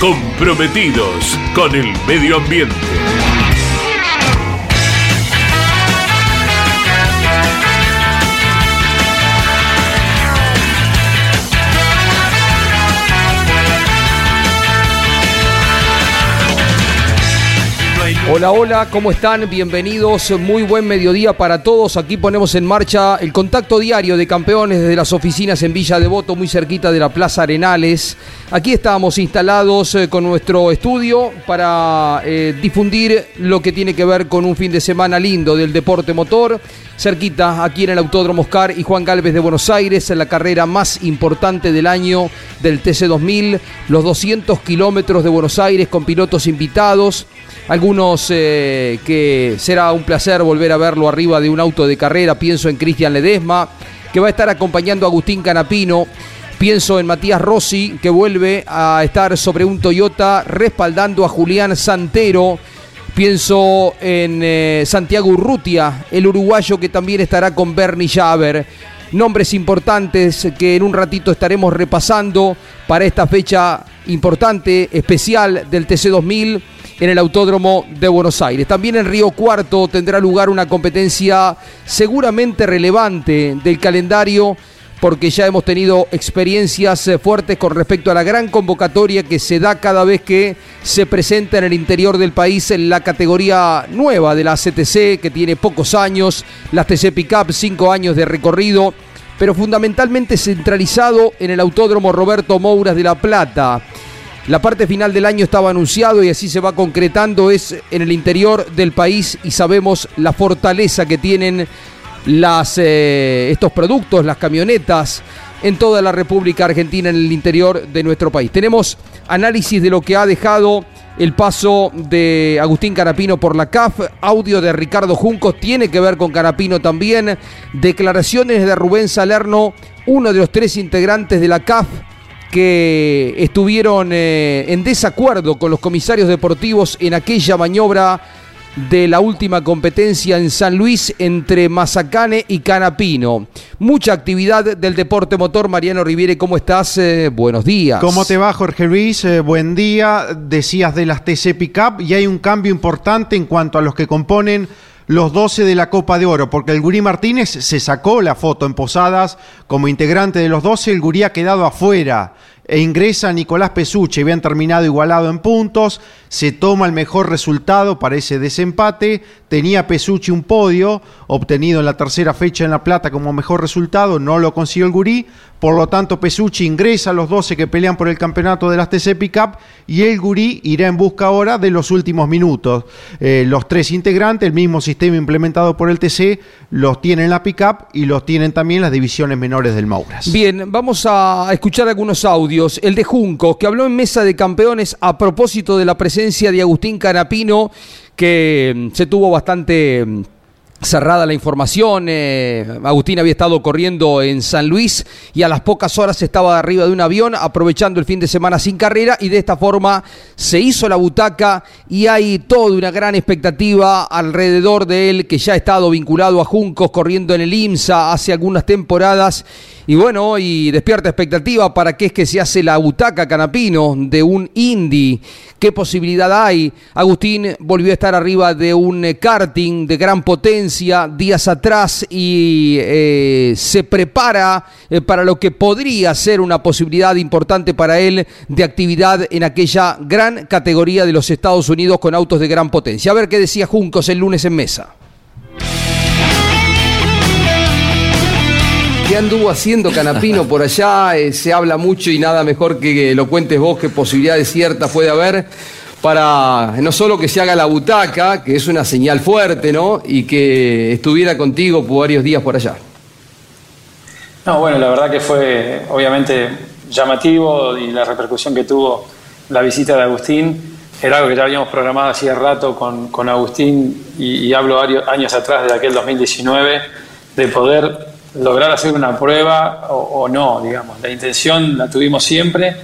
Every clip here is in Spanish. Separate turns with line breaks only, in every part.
comprometidos con el medio ambiente.
Hola, hola, ¿cómo están? Bienvenidos, muy buen mediodía para todos. Aquí ponemos en marcha el contacto diario de campeones desde las oficinas en Villa Devoto, muy cerquita de la Plaza Arenales. Aquí estamos instalados eh, con nuestro estudio para eh, difundir lo que tiene que ver con un fin de semana lindo del deporte motor. Cerquita, aquí en el Autódromo Oscar y Juan Galvez de Buenos Aires, en la carrera más importante del año del TC2000, los 200 kilómetros de Buenos Aires con pilotos invitados algunos eh, que será un placer volver a verlo arriba de un auto de carrera. Pienso en Cristian Ledesma, que va a estar acompañando a Agustín Canapino. Pienso en Matías Rossi, que vuelve a estar sobre un Toyota respaldando a Julián Santero. Pienso en eh, Santiago Urrutia, el uruguayo que también estará con Bernie Javer. Nombres importantes que en un ratito estaremos repasando para esta fecha importante, especial del TC2000 en el Autódromo de Buenos Aires. También en Río Cuarto tendrá lugar una competencia seguramente relevante del calendario porque ya hemos tenido experiencias eh, fuertes con respecto a la gran convocatoria que se da cada vez que se presenta en el interior del país en la categoría nueva de la CTC, que tiene pocos años, la TC Pickup, cinco años de recorrido, pero fundamentalmente centralizado en el Autódromo Roberto Mouras de La Plata. La parte final del año estaba anunciado y así se va concretando, es en el interior del país y sabemos la fortaleza que tienen las, eh, estos productos, las camionetas en toda la República Argentina, en el interior de nuestro país. Tenemos análisis de lo que ha dejado el paso de Agustín Carapino por la CAF, audio de Ricardo Juncos, tiene que ver con Carapino también, declaraciones de Rubén Salerno, uno de los tres integrantes de la CAF que estuvieron eh, en desacuerdo con los comisarios deportivos en aquella maniobra de la última competencia en San Luis entre Mazacane y Canapino. Mucha actividad del deporte motor. Mariano Riviere, ¿cómo estás? Eh, buenos días.
¿Cómo te va, Jorge Luis? Eh, buen día. Decías de las TC Pickup y hay un cambio importante en cuanto a los que componen los 12 de la Copa de Oro, porque el Gurí Martínez se sacó la foto en Posadas como integrante de los 12, el Gurí ha quedado afuera e ingresa Nicolás Pesuche, habían terminado igualado en puntos, se toma el mejor resultado para ese desempate, tenía Pesuche un podio obtenido en la tercera fecha en La Plata como mejor resultado, no lo consiguió el Gurí, por lo tanto Pesucci ingresa a los 12 que pelean por el campeonato de las TC Pickup y el Gurí irá en busca ahora de los últimos minutos. Eh, los tres integrantes, el mismo sistema implementado por el TC, los tienen la Pickup y los tienen también las divisiones menores del Mauras.
Bien, vamos a escuchar algunos audios. El de Junco, que habló en mesa de campeones a propósito de la presencia de Agustín Canapino, que mm, se tuvo bastante mm, cerrada la información. Eh, Agustín había estado corriendo en San Luis y a las pocas horas estaba arriba de un avión aprovechando el fin de semana sin carrera y de esta forma se hizo la butaca y hay toda una gran expectativa alrededor de él que ya ha estado vinculado a Juncos corriendo en el IMSA hace algunas temporadas y bueno, y despierta expectativa para qué es que se hace la butaca canapino de un Indy. ¿Qué posibilidad hay? Agustín volvió a estar arriba de un karting de gran potencia licencia días atrás y eh, se prepara eh, para lo que podría ser una posibilidad importante para él de actividad en aquella gran categoría de los Estados Unidos con autos de gran potencia. A ver qué decía Juncos el lunes en mesa. ¿Qué anduvo haciendo Canapino por allá? Eh, se habla mucho y nada mejor que lo cuentes vos, qué posibilidades ciertas puede haber para no solo que se haga la butaca, que es una señal fuerte, ¿no? Y que estuviera contigo por varios días por allá.
No, bueno, la verdad que fue obviamente llamativo y la repercusión que tuvo la visita de Agustín era algo que ya habíamos programado hacía rato con, con Agustín y, hablo años atrás de aquel 2019 de poder lograr hacer una prueba o, no, digamos. La intención la tuvimos siempre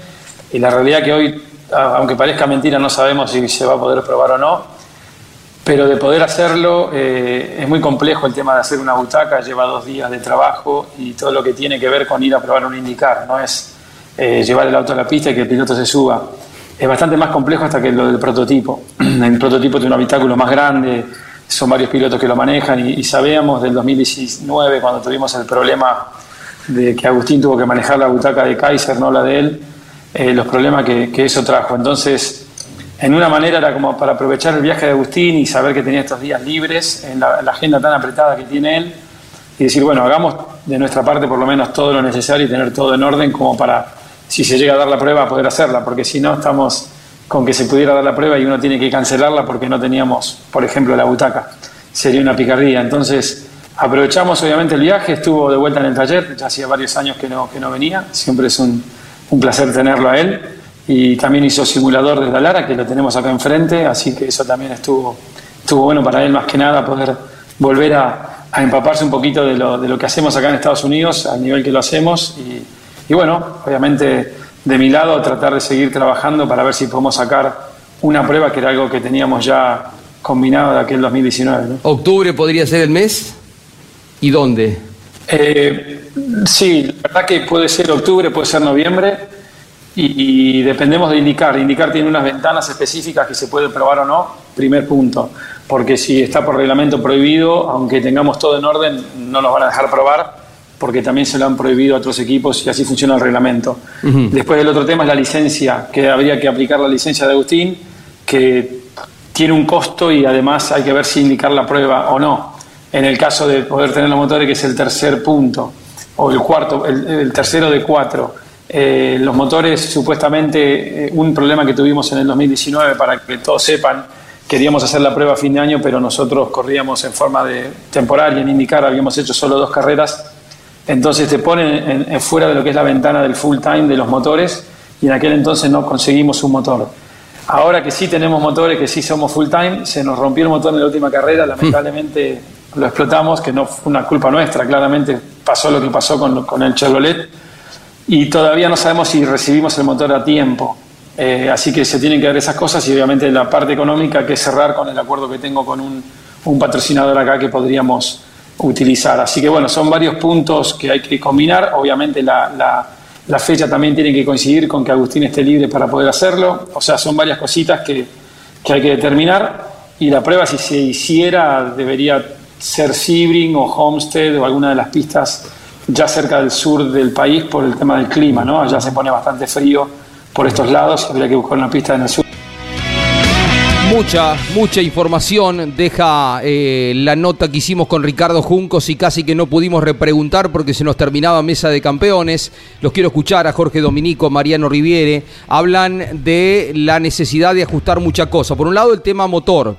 y la realidad que hoy, aunque parezca mentira, no sabemos si se va a poder probar o no, pero de poder hacerlo eh, es muy complejo el tema de hacer una butaca, lleva dos días de trabajo y todo lo que tiene que ver con ir a probar un indicar, no es eh, llevar el auto a la pista y que el piloto se suba. Es bastante más complejo hasta que lo del prototipo. El prototipo tiene un habitáculo más grande, son varios pilotos que lo manejan y, sabíamos del 2019 cuando tuvimos el problema de que Agustín tuvo que manejar la butaca de Kaiser, no la de él, eh, los problemas que, eso trajo. Entonces, en una manera era como para aprovechar el viaje de Agustín y saber que tenía estos días libres en la, agenda tan apretada que tiene él y decir, bueno, hagamos de nuestra parte por lo menos todo lo necesario y tener todo en orden como para, si se llega a dar la prueba, poder hacerla, porque si no estamos con que se pudiera dar la prueba y uno tiene que cancelarla porque no teníamos, por ejemplo, la butaca. Sería una picardía. Entonces, aprovechamos obviamente el viaje, estuvo de vuelta en el taller, ya hacía varios años que no, que no venía, siempre es un, un placer tenerlo a él. Y también hizo simulador desde Lara, que lo tenemos acá enfrente, así que eso también estuvo, estuvo bueno para él más que nada poder volver a, empaparse un poquito de lo, de lo, que hacemos acá en Estados Unidos, al nivel que lo hacemos. Y, y bueno, obviamente de mi lado tratar de seguir trabajando para ver si podemos sacar una prueba que era algo que teníamos ya combinado de aquel 2019.
¿Octubre podría ser el mes? ¿Y dónde?
Eh, sí, la verdad que puede ser octubre, puede ser noviembre y, dependemos de indicar. Indicar tiene unas ventanas específicas que se puede probar o no, primer punto, porque si está por reglamento prohibido, aunque tengamos todo en orden, no nos van a dejar probar porque también se lo han prohibido a otros equipos y así funciona el reglamento. Después el otro tema es la licencia, que habría que aplicar la licencia de Agustín, que tiene un costo y además hay que ver si indicar la prueba o no. En el caso de poder tener los motores, que es el tercer punto, o el cuarto, el, tercero de cuatro. Eh, los motores, supuestamente, eh, un problema que tuvimos en el 2019, para que todos sepan, queríamos hacer la prueba a fin de año, pero nosotros corríamos en forma de temporal y en indicar habíamos hecho solo dos carreras entonces te ponen en, fuera de lo que es la ventana del full time de los motores y en aquel entonces no conseguimos un motor. Ahora que sí tenemos motores, que sí somos full time, se nos rompió el motor en la última carrera, lamentablemente lo explotamos, que no fue una culpa nuestra, claramente pasó lo que pasó con, con el Chevrolet y todavía no sabemos si recibimos el motor a tiempo. Eh, así que se tienen que ver esas cosas y obviamente la parte económica que es cerrar con el acuerdo que tengo con un, un patrocinador acá que podríamos utilizar. Así que bueno, son varios puntos que hay que combinar. Obviamente la, la, fecha también tiene que coincidir con que Agustín esté libre para poder hacerlo. O sea, son varias cositas que, que hay que determinar. Y la prueba, si se hiciera, debería ser Sebring o Homestead o alguna de las pistas ya cerca del sur del país por el tema del clima, ¿no? Allá se pone bastante frío por estos lados, habría que buscar una pista en el sur.
Mucha, mucha información deja eh, la nota que hicimos con Ricardo Juncos y casi que no pudimos repreguntar porque se nos terminaba mesa de campeones. Los quiero escuchar a Jorge Dominico, Mariano Riviere. Hablan de la necesidad de ajustar mucha cosa. Por un lado, el tema motor.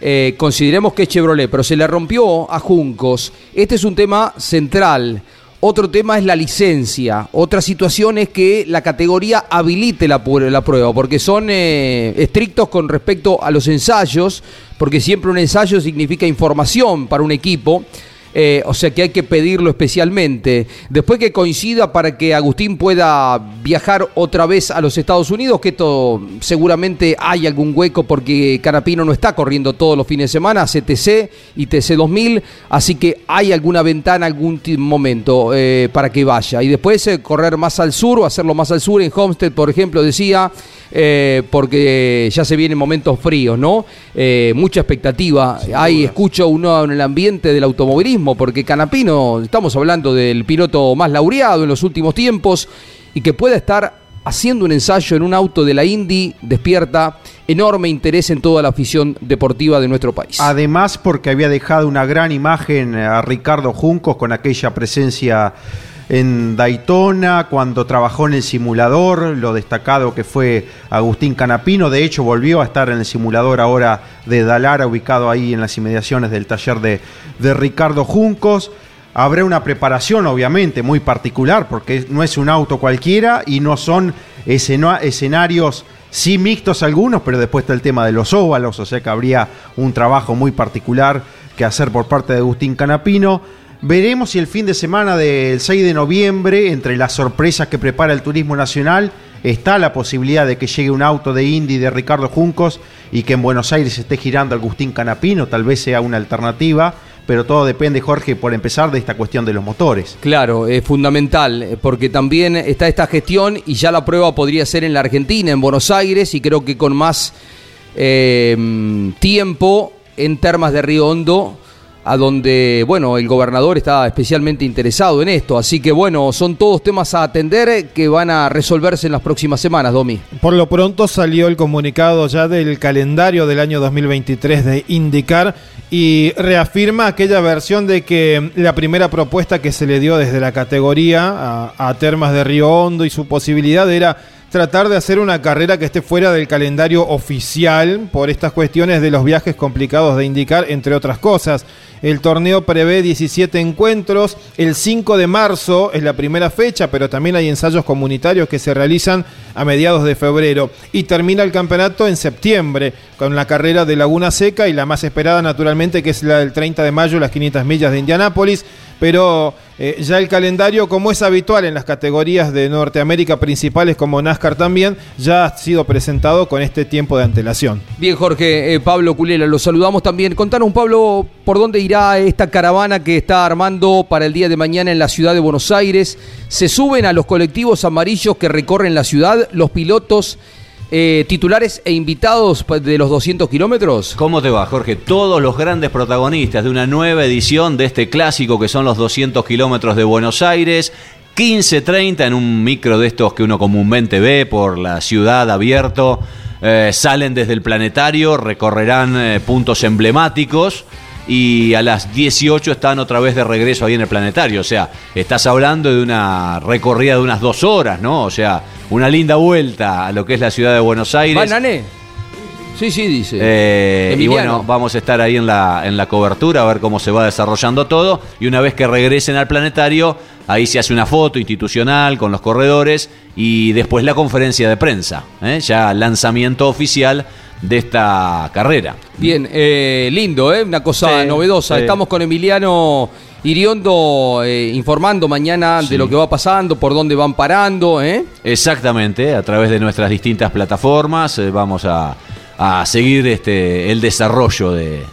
Eh, consideremos que es Chevrolet, pero se le rompió a Juncos. Este es un tema central. Otro tema es la licencia. Otra situación es que la categoría habilite la, prueba, porque son eh, estrictos con respecto a los ensayos, porque siempre un ensayo significa información para un equipo. Eh, o sea que hay que pedirlo especialmente. Después que coincida para que Agustín pueda viajar otra vez a los Estados Unidos, que esto seguramente hay algún hueco porque Carapino no está corriendo todos los fines de semana, hace TC y TC 2000, así que hay alguna ventana, algún momento eh, para que vaya. Y después eh, correr más al sur o hacerlo más al sur, en Homestead, por ejemplo, decía porque ya se vienen momentos fríos, ¿no? Mucha expectativa. Hay, escucho uno en el ambiente del automovilismo, porque Canapino, estamos hablando del piloto más laureado en los últimos tiempos y que pueda estar haciendo un ensayo en un auto de la Indy despierta enorme interés en toda la afición deportiva de nuestro país.
Además, porque había dejado una gran imagen a Ricardo Juncos con aquella presencia en Daytona, cuando trabajó en el simulador, lo destacado que fue Agustín Canapino, de hecho volvió a estar en el simulador ahora de Dalara, ubicado ahí en las inmediaciones del taller de, de Ricardo Juncos. Habrá una preparación, obviamente, muy particular, porque no es un auto cualquiera y no son escenarios, sí mixtos algunos, pero después está el tema de los óvalos, o sea que habría un trabajo muy particular que hacer por parte de Agustín Canapino. Veremos si el fin de semana del 6 de noviembre, entre las sorpresas que prepara el Turismo Nacional, está la posibilidad de que llegue un auto de Indy de Ricardo Juncos y que en Buenos Aires esté girando Agustín Canapino, tal vez sea una alternativa pero todo depende, Jorge, por empezar, de esta cuestión de los motores.
Claro, es fundamental, porque también está esta gestión y ya la prueba podría ser en la Argentina, en Buenos Aires, y creo que con más eh, tiempo en Termas de Río Hondo a donde, bueno, el gobernador está especialmente interesado en esto. Así que, bueno, son todos temas a atender que van a resolverse en las próximas semanas, Domi.
Por lo pronto salió el comunicado ya del calendario del año 2023 de Indicar y reafirma aquella versión de que la primera propuesta que se le dio desde la categoría a, a Termas de Río Hondo y su posibilidad era tratar de hacer una carrera que esté fuera del calendario oficial por estas cuestiones de los viajes complicados de indicar, entre otras cosas. El torneo prevé 17 encuentros. El 5 de marzo es la primera fecha, pero también hay ensayos comunitarios que se realizan a mediados de febrero. Y termina el campeonato en septiembre con la carrera de Laguna Seca y la más esperada naturalmente que es la del 30 de mayo, las 500 millas de Indianápolis. Pero eh, ya el calendario, como es habitual en las categorías de Norteamérica principales como NASCAR también, ya ha sido presentado con este tiempo de antelación.
Bien, Jorge, eh, Pablo Culela, lo saludamos también. Contanos, Pablo, por dónde irá esta caravana que está armando para el día de mañana en la ciudad de Buenos Aires. Se suben a los colectivos amarillos que recorren la ciudad los pilotos eh, titulares e invitados de los 200 kilómetros?
¿Cómo te va, Jorge? Todos los grandes protagonistas de una nueva edición de este clásico que son los 200 kilómetros de Buenos Aires. 15.30 en un micro de estos que uno comúnmente ve por la ciudad abierto. Eh, salen desde el planetario, recorrerán eh, puntos emblemáticos y a las 18 están otra vez de regreso ahí en el planetario. O sea, estás hablando de una recorrida de unas dos horas, ¿no? O sea, una linda vuelta a lo que es la ciudad de Buenos Aires.
¿Banané? Sí, sí, dice.
Eh, y bueno, vamos a estar ahí en la, en la cobertura a ver cómo se va desarrollando todo. Y una vez que regresen al planetario, ahí se hace una foto institucional con los corredores y después la conferencia de prensa. ¿eh? Ya lanzamiento oficial de esta carrera.
Bien, eh, lindo, ¿eh? una cosa novedosa. Estamos con Emiliano Iriondo eh, informando mañana de lo que va pasando, por dónde van parando. ¿eh?
Exactamente, a través de nuestras distintas plataformas eh, vamos a, a seguir este, el desarrollo de,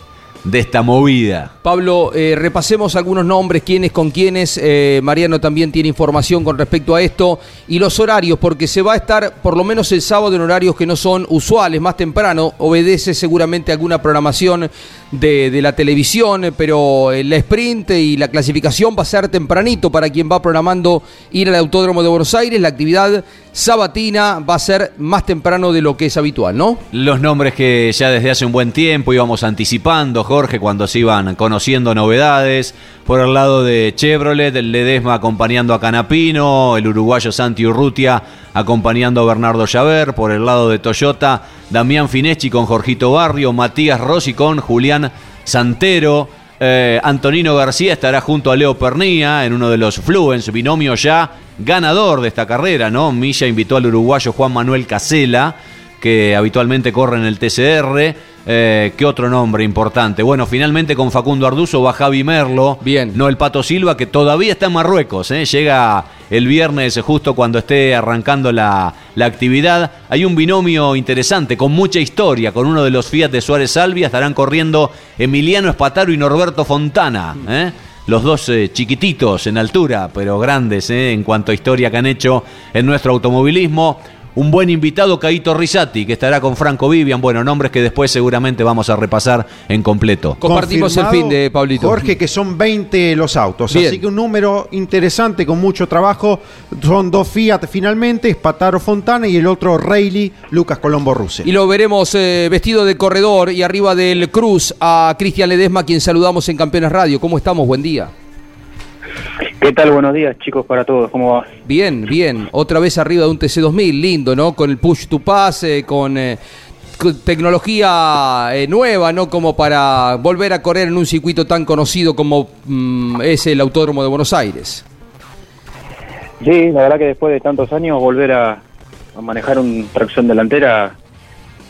de esta movida.
Pablo, eh, repasemos algunos nombres, quiénes con quiénes. Eh, Mariano también tiene información con respecto a esto. Y los horarios, porque se va a estar por lo menos el sábado en horarios que no son usuales, más temprano. Obedece seguramente alguna programación de, la televisión, pero el sprint y la clasificación va a ser tempranito para quien va programando ir al Autódromo de Buenos Aires. La actividad sabatina va a ser más temprano de lo que es habitual, ¿no?
Los nombres que ya desde hace un buen tiempo íbamos anticipando, Jorge, cuando se iban conociendo novedades. Por el lado de Chevrolet, el Ledesma acompañando a Canapino, el uruguayo Santi Urrutia acompañando a Bernardo Llaver. Por el lado de Toyota, Damián Fineschi con Jorgito Barrio, Matías Rossi con Julián Santero. Eh, Antonino García estará junto a Leo Pernía en uno de los Fluence, binomio ya ganador de esta carrera, ¿no? Milla invitó al uruguayo Juan Manuel Casela, que habitualmente corre en el TCR. Eh, ¿Qué otro nombre importante? Bueno, finalmente con Facundo Arduzo va Javi Merlo.
Bien.
No el Pato Silva, que todavía está en Marruecos. ¿eh? Llega el viernes justo cuando esté arrancando la, la, actividad. Hay un binomio interesante, con mucha historia, con uno de los Fiat de Suárez Salvia. Estarán corriendo Emiliano Espataro y Norberto Fontana. ¿eh? los dos eh, chiquititos en altura, pero grandes eh, en cuanto a historia que han hecho en nuestro automovilismo. Un buen invitado, Caito Risati, que estará con Franco Vivian. Bueno, nombres que después seguramente vamos a repasar en completo.
Compartimos el fin de Pablito.
Jorge, que son 20 los autos. Así que un número interesante con mucho trabajo. Son dos Fiat finalmente, Espataro Fontana y el otro Rayleigh Lucas Colombo Ruse.
Y lo veremos eh, vestido de corredor y arriba del Cruz a Cristian Ledesma, quien saludamos en Campeones Radio. ¿Cómo estamos? Buen día.
¿Qué tal? Buenos días, chicos, para todos. ¿Cómo va?
Bien, bien. Otra vez arriba de un TC2000, lindo, ¿no? Con el push to pass, eh, con, eh, con tecnología eh, nueva, ¿no? Como para volver a correr en un circuito tan conocido como mm, es el Autódromo de Buenos Aires.
Sí, la verdad que después de tantos años volver a, a manejar un tracción delantera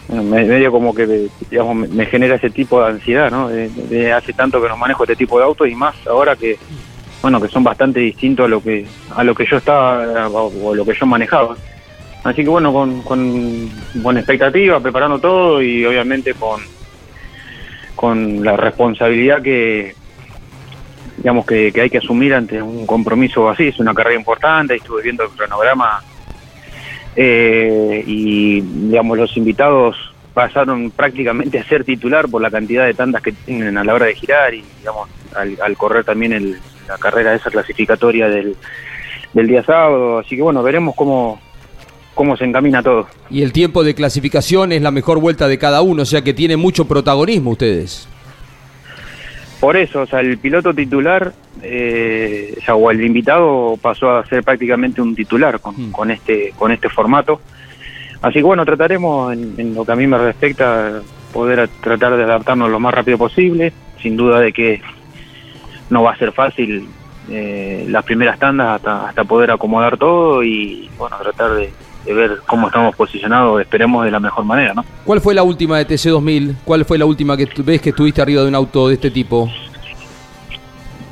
bueno, medio como que digamos, me, me genera ese tipo de ansiedad, ¿no? De, de hace tanto que no manejo este tipo de autos y más ahora que bueno que son bastante distintos a lo que a lo que yo estaba o, lo que yo manejaba. Así que bueno, con, con, con expectativa, preparando todo y obviamente con con la responsabilidad que digamos que, que hay que asumir ante un compromiso así, es una carrera importante, estuve viendo el cronograma eh, y digamos los invitados pasaron prácticamente a ser titular por la cantidad de tandas que tienen a la hora de girar y digamos al, al correr también el- la carrera esa clasificatoria del, del día sábado, así que bueno, veremos cómo, cómo se encamina todo.
Y el tiempo de clasificación es la mejor vuelta de cada uno, o sea que tiene mucho protagonismo ustedes.
Por eso, o sea, el piloto titular, eh, o, sea, o el invitado pasó a ser prácticamente un titular con, con este con este formato. Así que bueno, trataremos en, en lo que a mí me respecta poder tratar de adaptarnos lo más rápido posible. Sin duda de que no va a ser fácil eh, las primeras tandas hasta, hasta poder acomodar todo y bueno, tratar de, ver cómo estamos posicionados, esperemos de la mejor manera, ¿no?
¿Cuál fue la última de TC2000? ¿Cuál fue la última que ves que estuviste arriba de un auto de este tipo?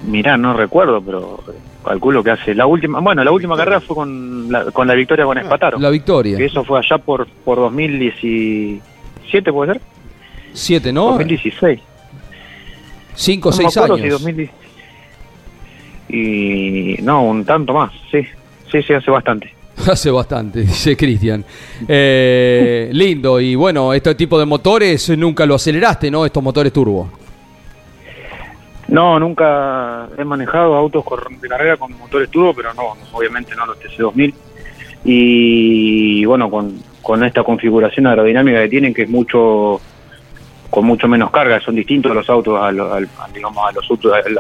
Mirá, no recuerdo, pero calculo que hace la última, bueno, la última carrera fue con la, con la victoria con Espataro.
La victoria.
Que eso fue allá por por 2017, ¿puede ser?
7, ¿no?
2016.
5 o 6
años. Si 2016. Y no, un tanto más, sí. Sí, sí, hace bastante.
Hace bastante, dice Cristian. Eh, lindo, y bueno, este tipo de motores nunca lo aceleraste, ¿no? Estos motores turbo.
No, nunca he manejado autos de carrera con motores turbo, pero no, obviamente no los TC2000. Y bueno, con, con esta configuración aerodinámica que tienen, que es mucho con mucho menos carga, son distintos los autos a, lo- al- a, digamos, a, los,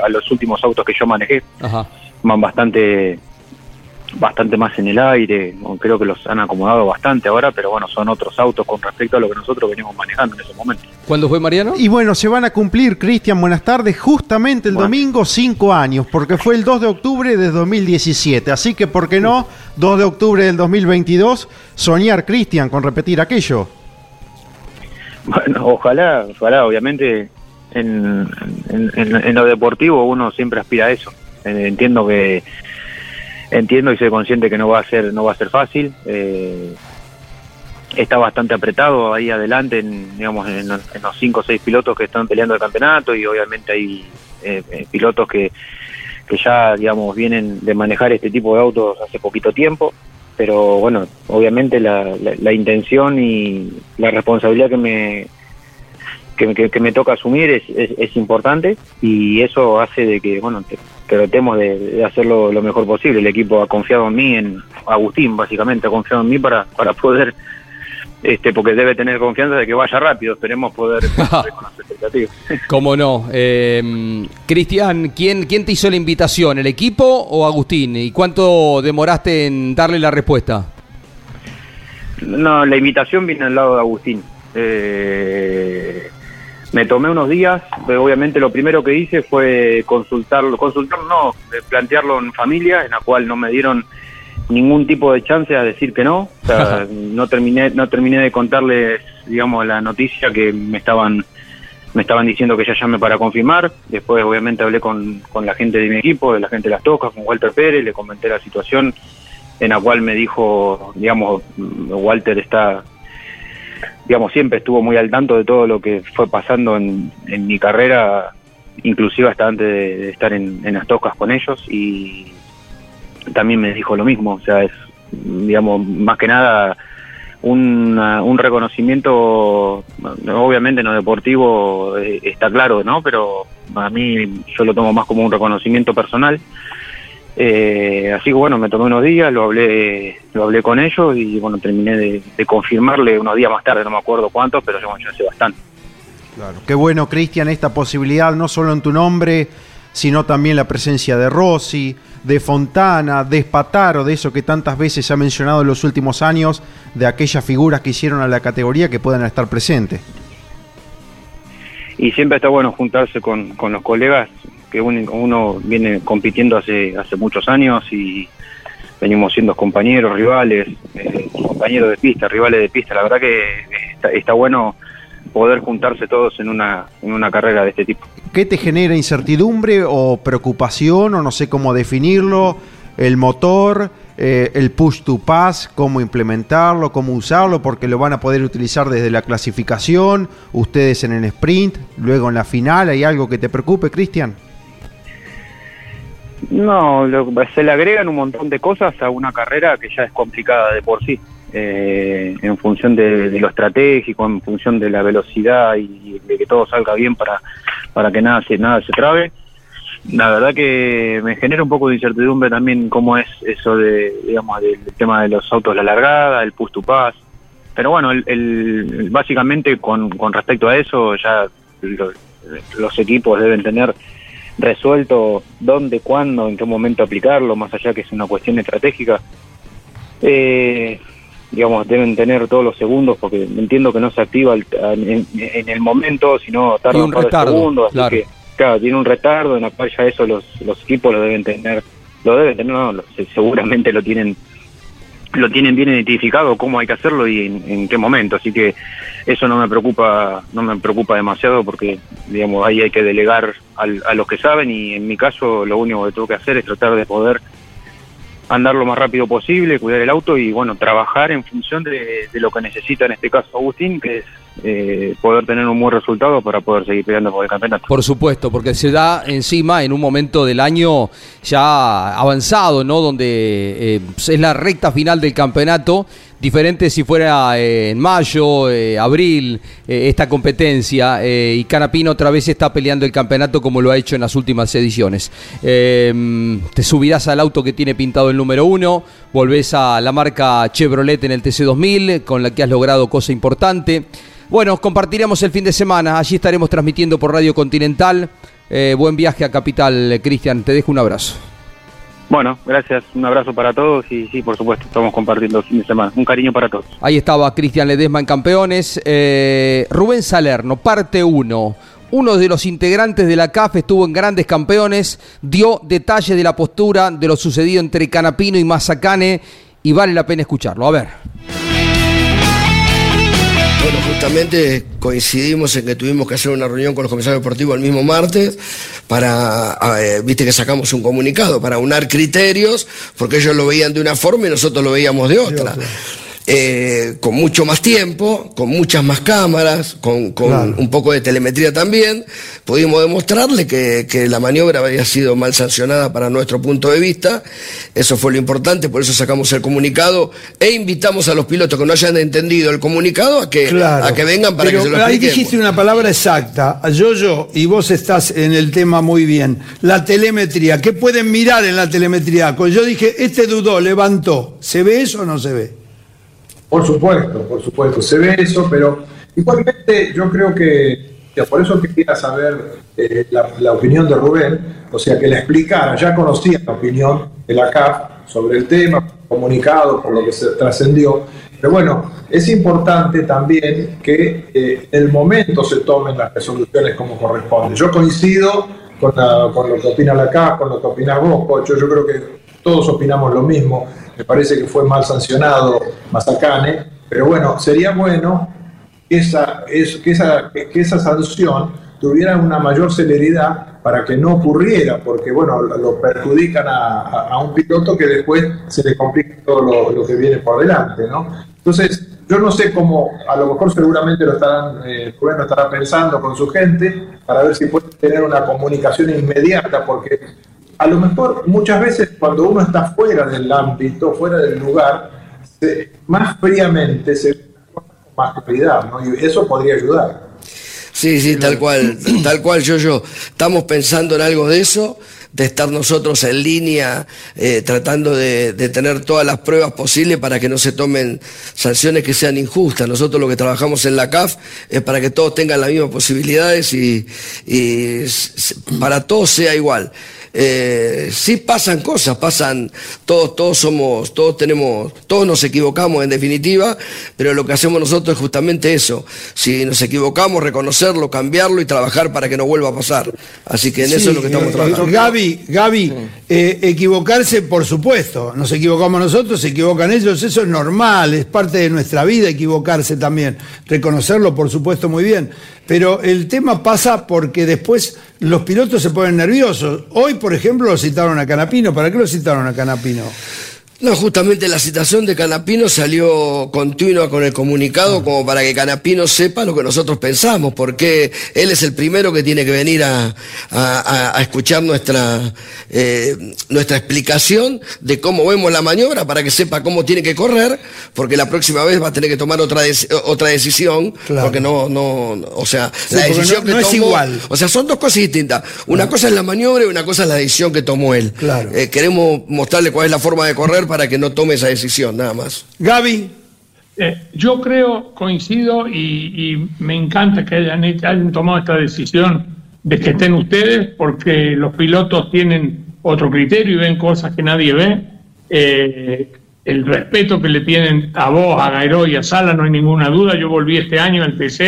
a los últimos autos que yo manejé,
Ajá.
van bastante bastante más en el aire, creo que los han acomodado bastante ahora, pero bueno, son otros autos con respecto a lo que nosotros venimos manejando en ese momento.
¿Cuándo fue Mariano?
Y bueno, se van a cumplir, Cristian, buenas tardes, justamente el
Bueno.
domingo cinco años, porque fue el 2 de octubre de 2017. Así que, ¿por qué no? 2 de octubre del 2022, soñar, Cristian, con repetir aquello.
Bueno, ojalá, ojalá, obviamente en, en, lo deportivo uno siempre aspira a eso. Eh, entiendo que entiendo y soy consciente que no va a ser no va a ser fácil. eh, está bastante apretado ahí adelante, en, digamos en, en los cinco o seis pilotos que están peleando el campeonato y obviamente hay eh, eh, pilotos que que ya digamos vienen de manejar este tipo de autos hace poquito tiempo pero bueno, obviamente la, la, la intención y la responsabilidad que me que, que- que me toca asumir es, es, importante y eso hace de que bueno te- tratemos de, de hacerlo lo mejor posible. El equipo ha confiado en mí, en Agustín básicamente ha confiado en mí para, para poder este porque debe tener confianza de que vaya rápido. Esperemos poder con las expectativas.
¿Cómo no? Eh, Cristian, ¿quién, ¿quién te hizo la invitación? ¿El equipo o Agustín? ¿Y cuánto demoraste en darle la respuesta?
No, la invitación viene al lado de Agustín. Eh, me tomé unos días, pero obviamente lo primero que hice fue consultarlo, consultar no, eh, plantearlo en familia, en la cual no me dieron ningún tipo de chance a decir que no. O sea, no terminé, no terminé de contarles, digamos, la noticia que me estaban me estaban diciendo que ya llame para confirmar. Después, obviamente, hablé con, con la gente de mi equipo, de la gente de las tocas, con Walter Pérez, le comenté la situación en la cual me dijo, digamos, Walter está, digamos, siempre estuvo muy al tanto de todo lo que fue pasando en, en mi carrera, inclusive hasta antes de, de estar en, en las tocas con ellos y también me dijo lo mismo, o sea, es, digamos, más que nada un reconocimiento, obviamente no deportivo, eh, está claro, ¿no? Pero a mí yo lo tomo más como un reconocimiento personal. Eh, así que bueno, me tomé unos días, lo hablé, lo hablé con ellos y bueno, terminé de, confirmarle unos días más tarde, no me acuerdo cuántos, pero ya hace bastante.
Claro, qué bueno, Cristian, esta posibilidad, no solo en tu nombre, sino también la presencia de Rossi, de Fontana, de Spataro, de eso que tantas veces se ha mencionado en los últimos años, de aquellas figuras que hicieron a la categoría que puedan estar presentes.
Y siempre está bueno juntarse con, con los colegas, que uno, viene compitiendo hace, hace muchos años y venimos siendo compañeros, rivales, eh, compañeros de pista, rivales de pista. La verdad que está bueno poder juntarse todos en una, en una carrera de este tipo.
¿Qué te genera incertidumbre o preocupación o no sé cómo definirlo? El motor, eh, el push to pass, cómo implementarlo, cómo usarlo, porque lo van a poder utilizar desde la clasificación, ustedes en el sprint, luego en la final. ¿Hay algo que te preocupe, Cristian?
No, se le agregan un montón de cosas a una carrera que ya es complicada de por sí eh, en función de, lo estratégico, en función de la velocidad y de que todo salga bien para, para que nada se, nada se trabe. La verdad que me genera un poco de incertidumbre también cómo es eso de, digamos, del tema de los autos la largada, el push to pass. Pero bueno, el, básicamente con, con respecto a eso ya los equipos deben tener resuelto dónde, cuándo, en qué momento aplicarlo, más allá que es una cuestión estratégica. Eh, digamos, deben tener todos los segundos, porque entiendo que no se activa en, el momento, sino tarda un, par de segundos, así que, claro, tiene un retardo en la cual ya eso los, los equipos lo deben tener, lo deben tener, no, seguramente lo tienen lo tienen bien identificado cómo hay que hacerlo y en, qué momento así que eso no me preocupa no me preocupa demasiado porque digamos ahí hay que delegar a los que saben y en mi caso lo único que tengo que hacer es tratar de poder andar lo más rápido posible, cuidar el auto y bueno, trabajar en función de, lo que necesita en este caso Agustín, que es eh, poder tener un buen resultado para poder seguir peleando por el campeonato.
Por supuesto, porque se da encima en un momento del año ya avanzado, ¿no? Donde eh, es la recta final del campeonato diferente si fuera eh, en mayo, eh, abril, eh, esta competencia, y Canapino otra vez está peleando el campeonato como lo ha hecho en las últimas ediciones. te subirás al auto que tiene pintado el número uno, volvés a la marca Chevrolet en el TC2000, con la que has logrado cosa importante. Bueno, compartiremos el fin de semana, allí estaremos transmitiendo por Radio Continental. buen viaje a Capital, Cristian, te dejo un abrazo.
Bueno, gracias, un abrazo para todos y sí, por supuesto, estamos compartiendo el fin de semana. Un cariño para todos.
Ahí estaba Cristian Ledesma en Campeones. Eh, Rubén Salerno, parte 1. Uno de los integrantes de la CAF estuvo en Grandes Campeones, dio detalles de la postura de lo sucedido entre Canapino y Mazacane y vale la pena escucharlo. A ver.
Bueno, justamente coincidimos en que tuvimos que hacer una reunión con los comisarios deportivos el mismo martes para, eh, viste que sacamos un comunicado para unar criterios, porque ellos lo veían de una forma y nosotros lo veíamos de otra. Eh, con mucho más tiempo, con muchas más cámaras, con, un poco de telemetría también, pudimos demostrarle que, la maniobra había sido mal sancionada para nuestro punto de vista. Eso fue lo importante, por eso sacamos el comunicado e invitamos a los pilotos que no hayan entendido el comunicado a que, a que vengan para que se lo
Ahí dijiste una palabra exacta, yo, yo, y vos estás en el tema muy bien. La telemetría, ¿qué pueden mirar en la telemetría? Yo dije, este dudó, levantó, ¿se ve eso o no se ve?
Por supuesto, por supuesto, se ve eso, pero igualmente yo creo que, por eso quería saber eh, la, opinión de Rubén, o sea, que le explicara, ya conocía la opinión de la CAF sobre el tema, comunicado por lo que se trascendió, pero bueno, es importante también que eh, el momento se tomen las resoluciones como corresponde. Yo coincido con, con lo que opina la CAF, con lo que opinas vos, Pocho, yo creo que todos opinamos lo mismo me parece que fue mal sancionado Mazacane, pero bueno, sería bueno que esa, sanción tuviera una mayor celeridad para que no ocurriera, porque bueno, lo perjudican a, un piloto que después se le complica todo lo, que viene por delante, ¿no? Entonces, yo no sé cómo, a lo mejor seguramente lo estarán, eh, gobierno estará pensando con su gente para ver si puede tener una comunicación inmediata, porque a lo mejor muchas veces cuando uno está fuera del ámbito, fuera del lugar, más fríamente se más claridad, ¿no? Y eso podría ayudar.
Sí, sí, tal cual, tal cual, yo, yo. Estamos pensando en algo de eso, de estar nosotros en línea, eh, tratando de, de, tener todas las pruebas posibles para que no se tomen sanciones que sean injustas. Nosotros lo que trabajamos en la CAF es para que todos tengan las mismas posibilidades y, y para todos sea igual eh, sí pasan cosas, pasan, todos, todos somos, todos tenemos, todos nos equivocamos en definitiva, pero lo que hacemos nosotros es justamente eso. Si nos equivocamos, reconocerlo, cambiarlo y trabajar para que no vuelva a pasar. Así que en eso es lo que estamos
eh,
trabajando.
Gaby, Gaby, eh, equivocarse, por supuesto, nos equivocamos nosotros, se equivocan ellos, eso es normal, es parte de nuestra vida equivocarse también. Reconocerlo, por supuesto, muy bien. Pero el tema pasa porque después los pilotos se ponen nerviosos. Hoy, por ejemplo, lo citaron a Canapino. ¿Para qué lo citaron a Canapino?
No, justamente la citación de Canapino salió continua con el comunicado como para que Canapino sepa lo que nosotros pensamos, porque él es el primero que tiene que venir a, escuchar nuestra, eh, nuestra explicación de cómo vemos la maniobra para que sepa cómo tiene que correr, porque la próxima vez va a tener que tomar otra, otra decisión, porque no, no, o sea, la decisión
no,
que
es igual.
O sea, son dos cosas distintas. Una cosa es la maniobra y una cosa es la decisión que tomó él.
Claro.
Eh, queremos mostrarle cuál es la forma de correr para que no tome esa decisión, nada más.
Gaby.
Eh, yo creo, coincido y, me encanta que hayan, hayan, tomado esta decisión de que estén ustedes, porque los pilotos tienen otro criterio y ven cosas que nadie ve. Eh, el respeto que le tienen a vos, a Gairo y a Sala, no hay ninguna duda. Yo volví este año al TC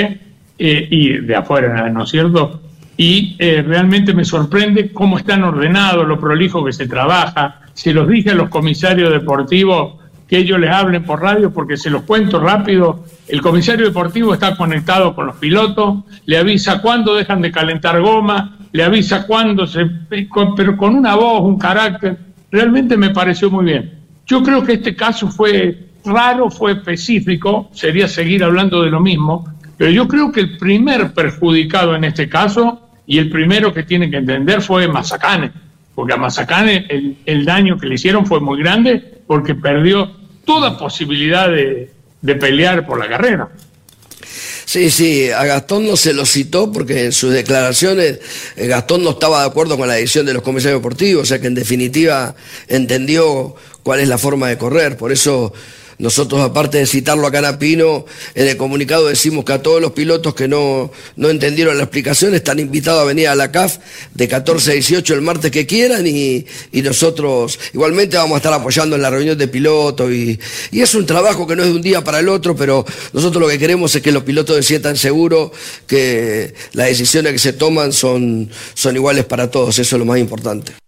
eh, y de afuera, ¿no es cierto? Y realmente me sorprende cómo están ordenados, lo prolijo que se trabaja, se los dije a los comisarios deportivos que ellos les hablen por radio porque se los cuento rápido. El comisario deportivo está conectado con los pilotos, le avisa cuándo dejan de calentar goma, le avisa cuándo se... pero con una voz, un carácter, realmente me pareció muy bien. Yo creo que este caso fue raro, fue específico, sería seguir hablando de lo mismo, pero yo creo que el primer perjudicado en este caso y el primero que tiene que entender fue Mazacane porque a Mazacane el, daño que le hicieron fue muy grande porque perdió toda posibilidad de, pelear por la carrera.
Sí, sí, a Gastón no se lo citó porque en sus declaraciones eh, Gastón no estaba de acuerdo con la decisión de los comisarios deportivos, o sea que en definitiva entendió cuál es la forma de correr, por eso nosotros, aparte de citarlo a Canapino, en el comunicado decimos que a todos los pilotos que no, no entendieron la explicación están invitados a venir a la CAF de 14 a 18 el martes que quieran y, nosotros igualmente vamos a estar apoyando en la reunión de pilotos y, y, es un trabajo que no es de un día para el otro, pero nosotros lo que queremos es que los pilotos se sientan seguros que las decisiones que se toman son, son iguales para todos, eso es lo más importante.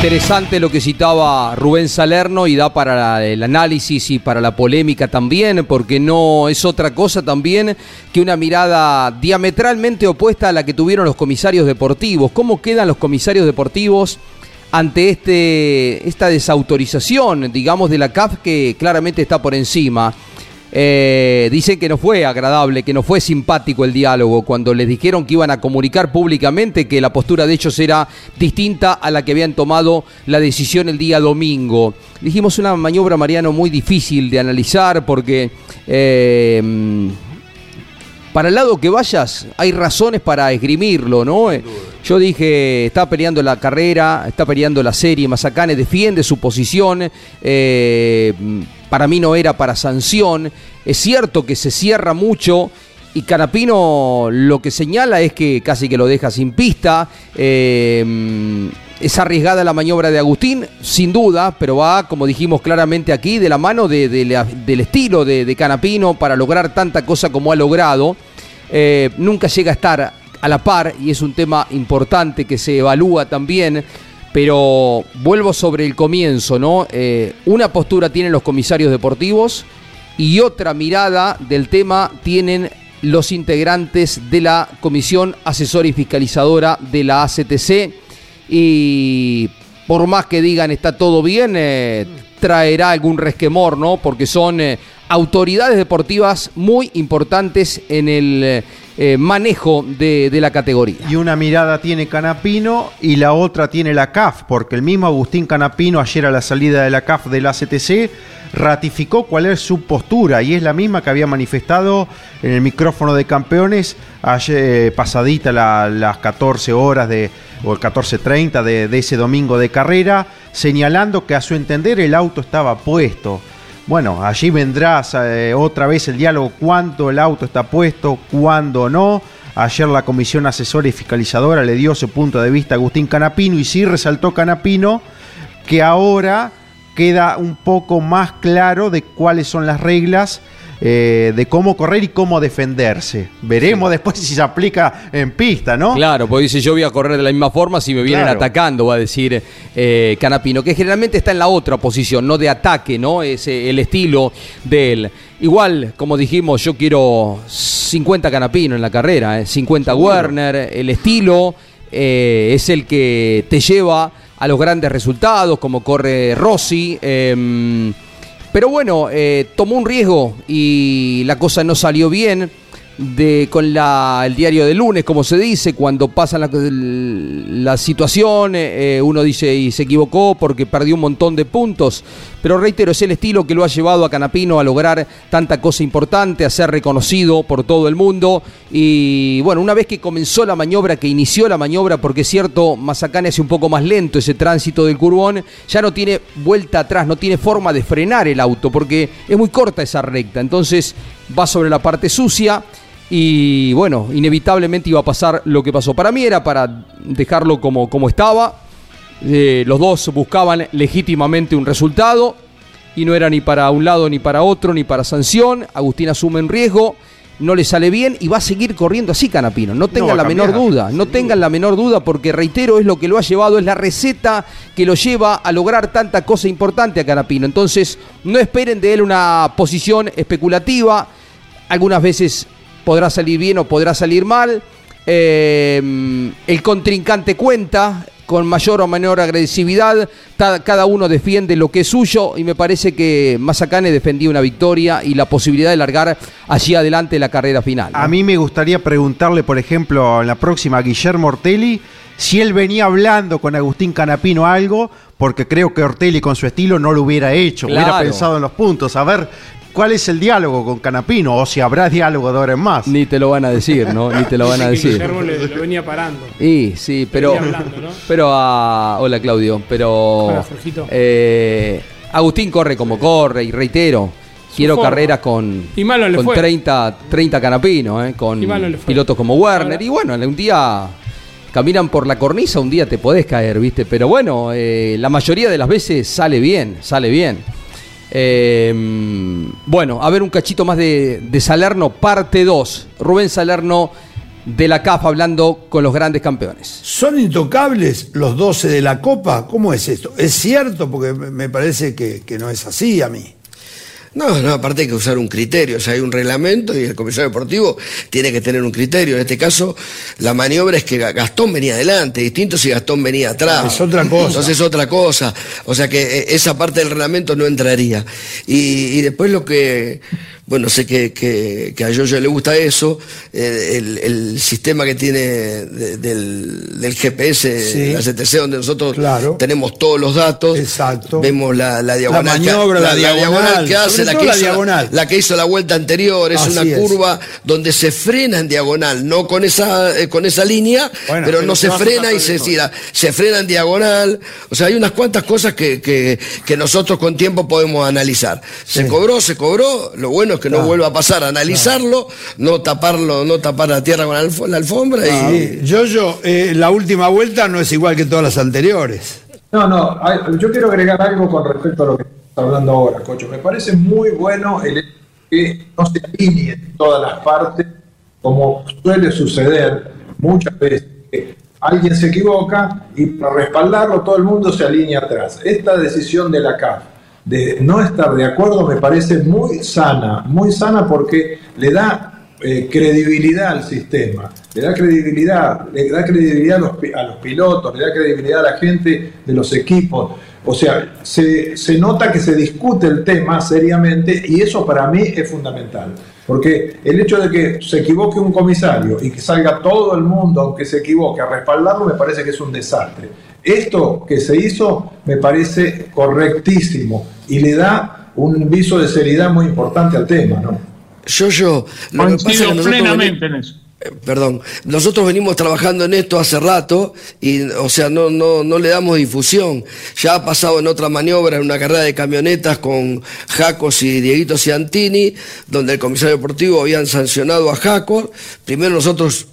Interesante lo que citaba Rubén Salerno y da para el análisis y para la polémica también, porque no es otra cosa también que una mirada diametralmente opuesta a la que tuvieron los comisarios deportivos. ¿Cómo quedan los comisarios deportivos ante este, esta desautorización, digamos, de la CAF que claramente está por encima? Eh, dicen que no fue agradable, que no fue simpático el diálogo cuando les dijeron que iban a comunicar públicamente que la postura de ellos era distinta a la que habían tomado la decisión el día domingo. Dijimos una maniobra, Mariano, muy difícil de analizar porque... Eh, para el lado que vayas, hay razones para esgrimirlo, ¿no? Eh, yo dije, está peleando la carrera, está peleando la serie, Mazacane defiende su posición, eh, para mí no era para sanción. Es cierto que se cierra mucho y Canapino lo que señala es que casi que lo deja sin pista. Eh, es arriesgada la maniobra de Agustín, sin duda, pero va, como dijimos claramente aquí, de la mano del estilo de, Canapino para lograr tanta cosa como ha logrado. Eh, nunca llega a estar a la par y es un tema importante que se evalúa también pero vuelvo sobre el comienzo, ¿no? Eh, una postura tienen los comisarios deportivos y otra mirada del tema tienen los integrantes de la Comisión Asesora y Fiscalizadora de la ACTC. Y por más que digan está todo bien, eh, traerá algún resquemor, ¿no? Porque son eh, autoridades deportivas muy importantes en el eh, manejo de, la categoría.
Y una mirada tiene Canapino y la otra tiene la CAF, porque el mismo Agustín Canapino ayer a la salida de la CAF de la CTC ratificó cuál es su postura y es la misma que había manifestado en el micrófono de campeones ayer pasadita la- las 14 horas de o el 14.30 de, de ese domingo de carrera, señalando que a su entender el auto estaba puesto. Bueno, allí vendrá eh, otra vez el diálogo, cuánto el auto está puesto, cuándo no. Ayer la comisión asesora y fiscalizadora le dio su punto de vista a Agustín Canapino y sí resaltó Canapino que ahora queda un poco más claro de cuáles son las reglas eh, de cómo correr y cómo defenderse. Veremos después si se aplica en pista, ¿no?
Claro, porque dice yo voy a correr de la misma forma si me vienen
Claro.
atacando, va a decir eh, Canapino, que generalmente está en la otra posición, no de ataque, ¿no? Es eh, el estilo de él. Igual, como dijimos, yo quiero 50 Canapino en la carrera, eh, 50 Werner, el estilo eh, es el que te lleva a los grandes resultados, como corre Rossi. Pero bueno, eh, tomó un riesgo y la cosa no salió bien. De, con la, el diario de lunes, como se dice, cuando pasa la, la situación, eh, uno dice y se equivocó porque perdió un montón de puntos. Pero reitero, es el estilo que lo ha llevado a Canapino a lograr tanta cosa importante, a ser reconocido por todo el mundo. Y bueno, una vez que comenzó la maniobra, que inició la maniobra, porque es cierto, Mazacane hace un poco más lento ese tránsito del curbón, ya no tiene vuelta atrás, no tiene forma de frenar el auto, porque es muy corta esa recta. Entonces va sobre la parte sucia. Y bueno, inevitablemente iba a pasar lo que pasó. Para mí era para dejarlo como, como estaba. Eh, los dos buscaban legítimamente un resultado y no era ni para un lado ni para otro ni para sanción. Agustín asume un riesgo, no le sale bien y va a seguir corriendo así Canapino. No tengan la menor duda, no tengan la menor duda porque reitero es lo que lo ha llevado, es la receta que lo lleva a lograr tanta cosa importante a Canapino. Entonces no esperen de él una posición especulativa. Algunas veces podrá salir bien o podrá salir mal. Eh, el contrincante cuenta con mayor o menor agresividad. Cada uno defiende lo que es suyo y me parece que Mazacane defendía una victoria y la posibilidad de largar allí adelante la carrera final. ¿no?
A mí me gustaría preguntarle, por ejemplo, en la próxima a Guillermo Ortelli, si él venía hablando con Agustín Canapino algo, porque creo que Ortelli con su estilo no lo hubiera hecho, hubiera pensado en los puntos. A ver, ¿cuál es el diálogo con Canapino? O si habrá diálogo de ahora en más.
Ni te lo van a decir, ¿no? Ni te lo van a decir.
Guillermo le- lo venía parando.
Y sí, pero.
Venía hablando, ¿no?
Pero a. Hola Claudio, pero.
Hola,
eh, Agustín corre como corre y reitero. Quiero
forma.
carreras con,
Y malo le
con
fue.
30, 30 canapinos, eh, con pilotos como Werner. Y bueno, un día caminan por la cornisa, un día te podés caer, ¿viste? Pero bueno, eh, la mayoría de las veces sale bien, sale bien. Eh, bueno, a ver un cachito más de, Salerno, parte 2. Rubén Salerno de la CAF hablando con los grandes campeones.
¿Son intocables los 12 de la Copa? ¿Cómo es esto? ¿Es cierto? Porque me parece que no es así a mí.
No, no, aparte hay que usar un criterio, o sea, hay un reglamento y el comisario deportivo tiene que tener un criterio. En este caso, la maniobra es que Ga- Gastón venía adelante, distinto si Gastón venía atrás.
Es otra cosa.
Entonces es otra cosa. O sea que eh, esa parte del reglamento no entraría. Y, y después lo que, bueno, sé que, que, que a Yoyo le gusta eso, eh, el, el sistema que tiene de- del, del GPS,
Sí.
la CTC, donde nosotros
Claro.
tenemos todos los datos.
Exacto.
Vemos la, la diagonal. que-
maniobra, la diagonal,
que hace, la que,
la
hizo
diagonal.
la que hizo la vuelta anterior, es
Así
una
es.
curva donde se frena en diagonal, no con esa, eh, con esa línea,
Bueno,
pero
pero
no
se
frena y se tira, se frena en diagonal. O sea, hay unas cuantas cosas que, que, que nosotros con tiempo podemos analizar. Se
Sí.
cobró, se cobró, lo bueno es que no vuelva a pasar, analizarlo, no taparlo, no tapar la tierra con la, alfo- la alfombra y.
Sí. Yoyo, eh, la última vuelta no es igual que todas las anteriores.
No, no, yo quiero agregar algo con respecto a lo que hablando ahora, Cocho. Me parece muy bueno el hecho que no se alineen todas las partes, como suele suceder muchas veces, que alguien se equivoca y para respaldarlo todo el mundo se alinea atrás. Esta decisión de la CAF de no estar de acuerdo me parece muy sana, muy sana porque le da eh, credibilidad al sistema, le da credibilidad, le da credibilidad a los, pi- a los pilotos, le da credibilidad a la gente de los equipos. O sea, se, se nota que se discute el tema seriamente y eso para mí es fundamental. Porque el hecho de que se equivoque un comisario y que salga todo el mundo, aunque se equivoque, a respaldarlo, me parece que es un desastre. Esto que se hizo me parece correctísimo y le da un viso de seriedad muy importante al tema, ¿no?
Yo, yo,
plenamente en eso.
Eh, Perdón, nosotros venimos trabajando en esto hace rato y, o sea, no, no, no le damos difusión. Ya ha pasado en otra maniobra, en una carrera de camionetas con Jacos y Dieguito Ciantini, donde el comisario deportivo habían sancionado a Jacos. Primero nosotros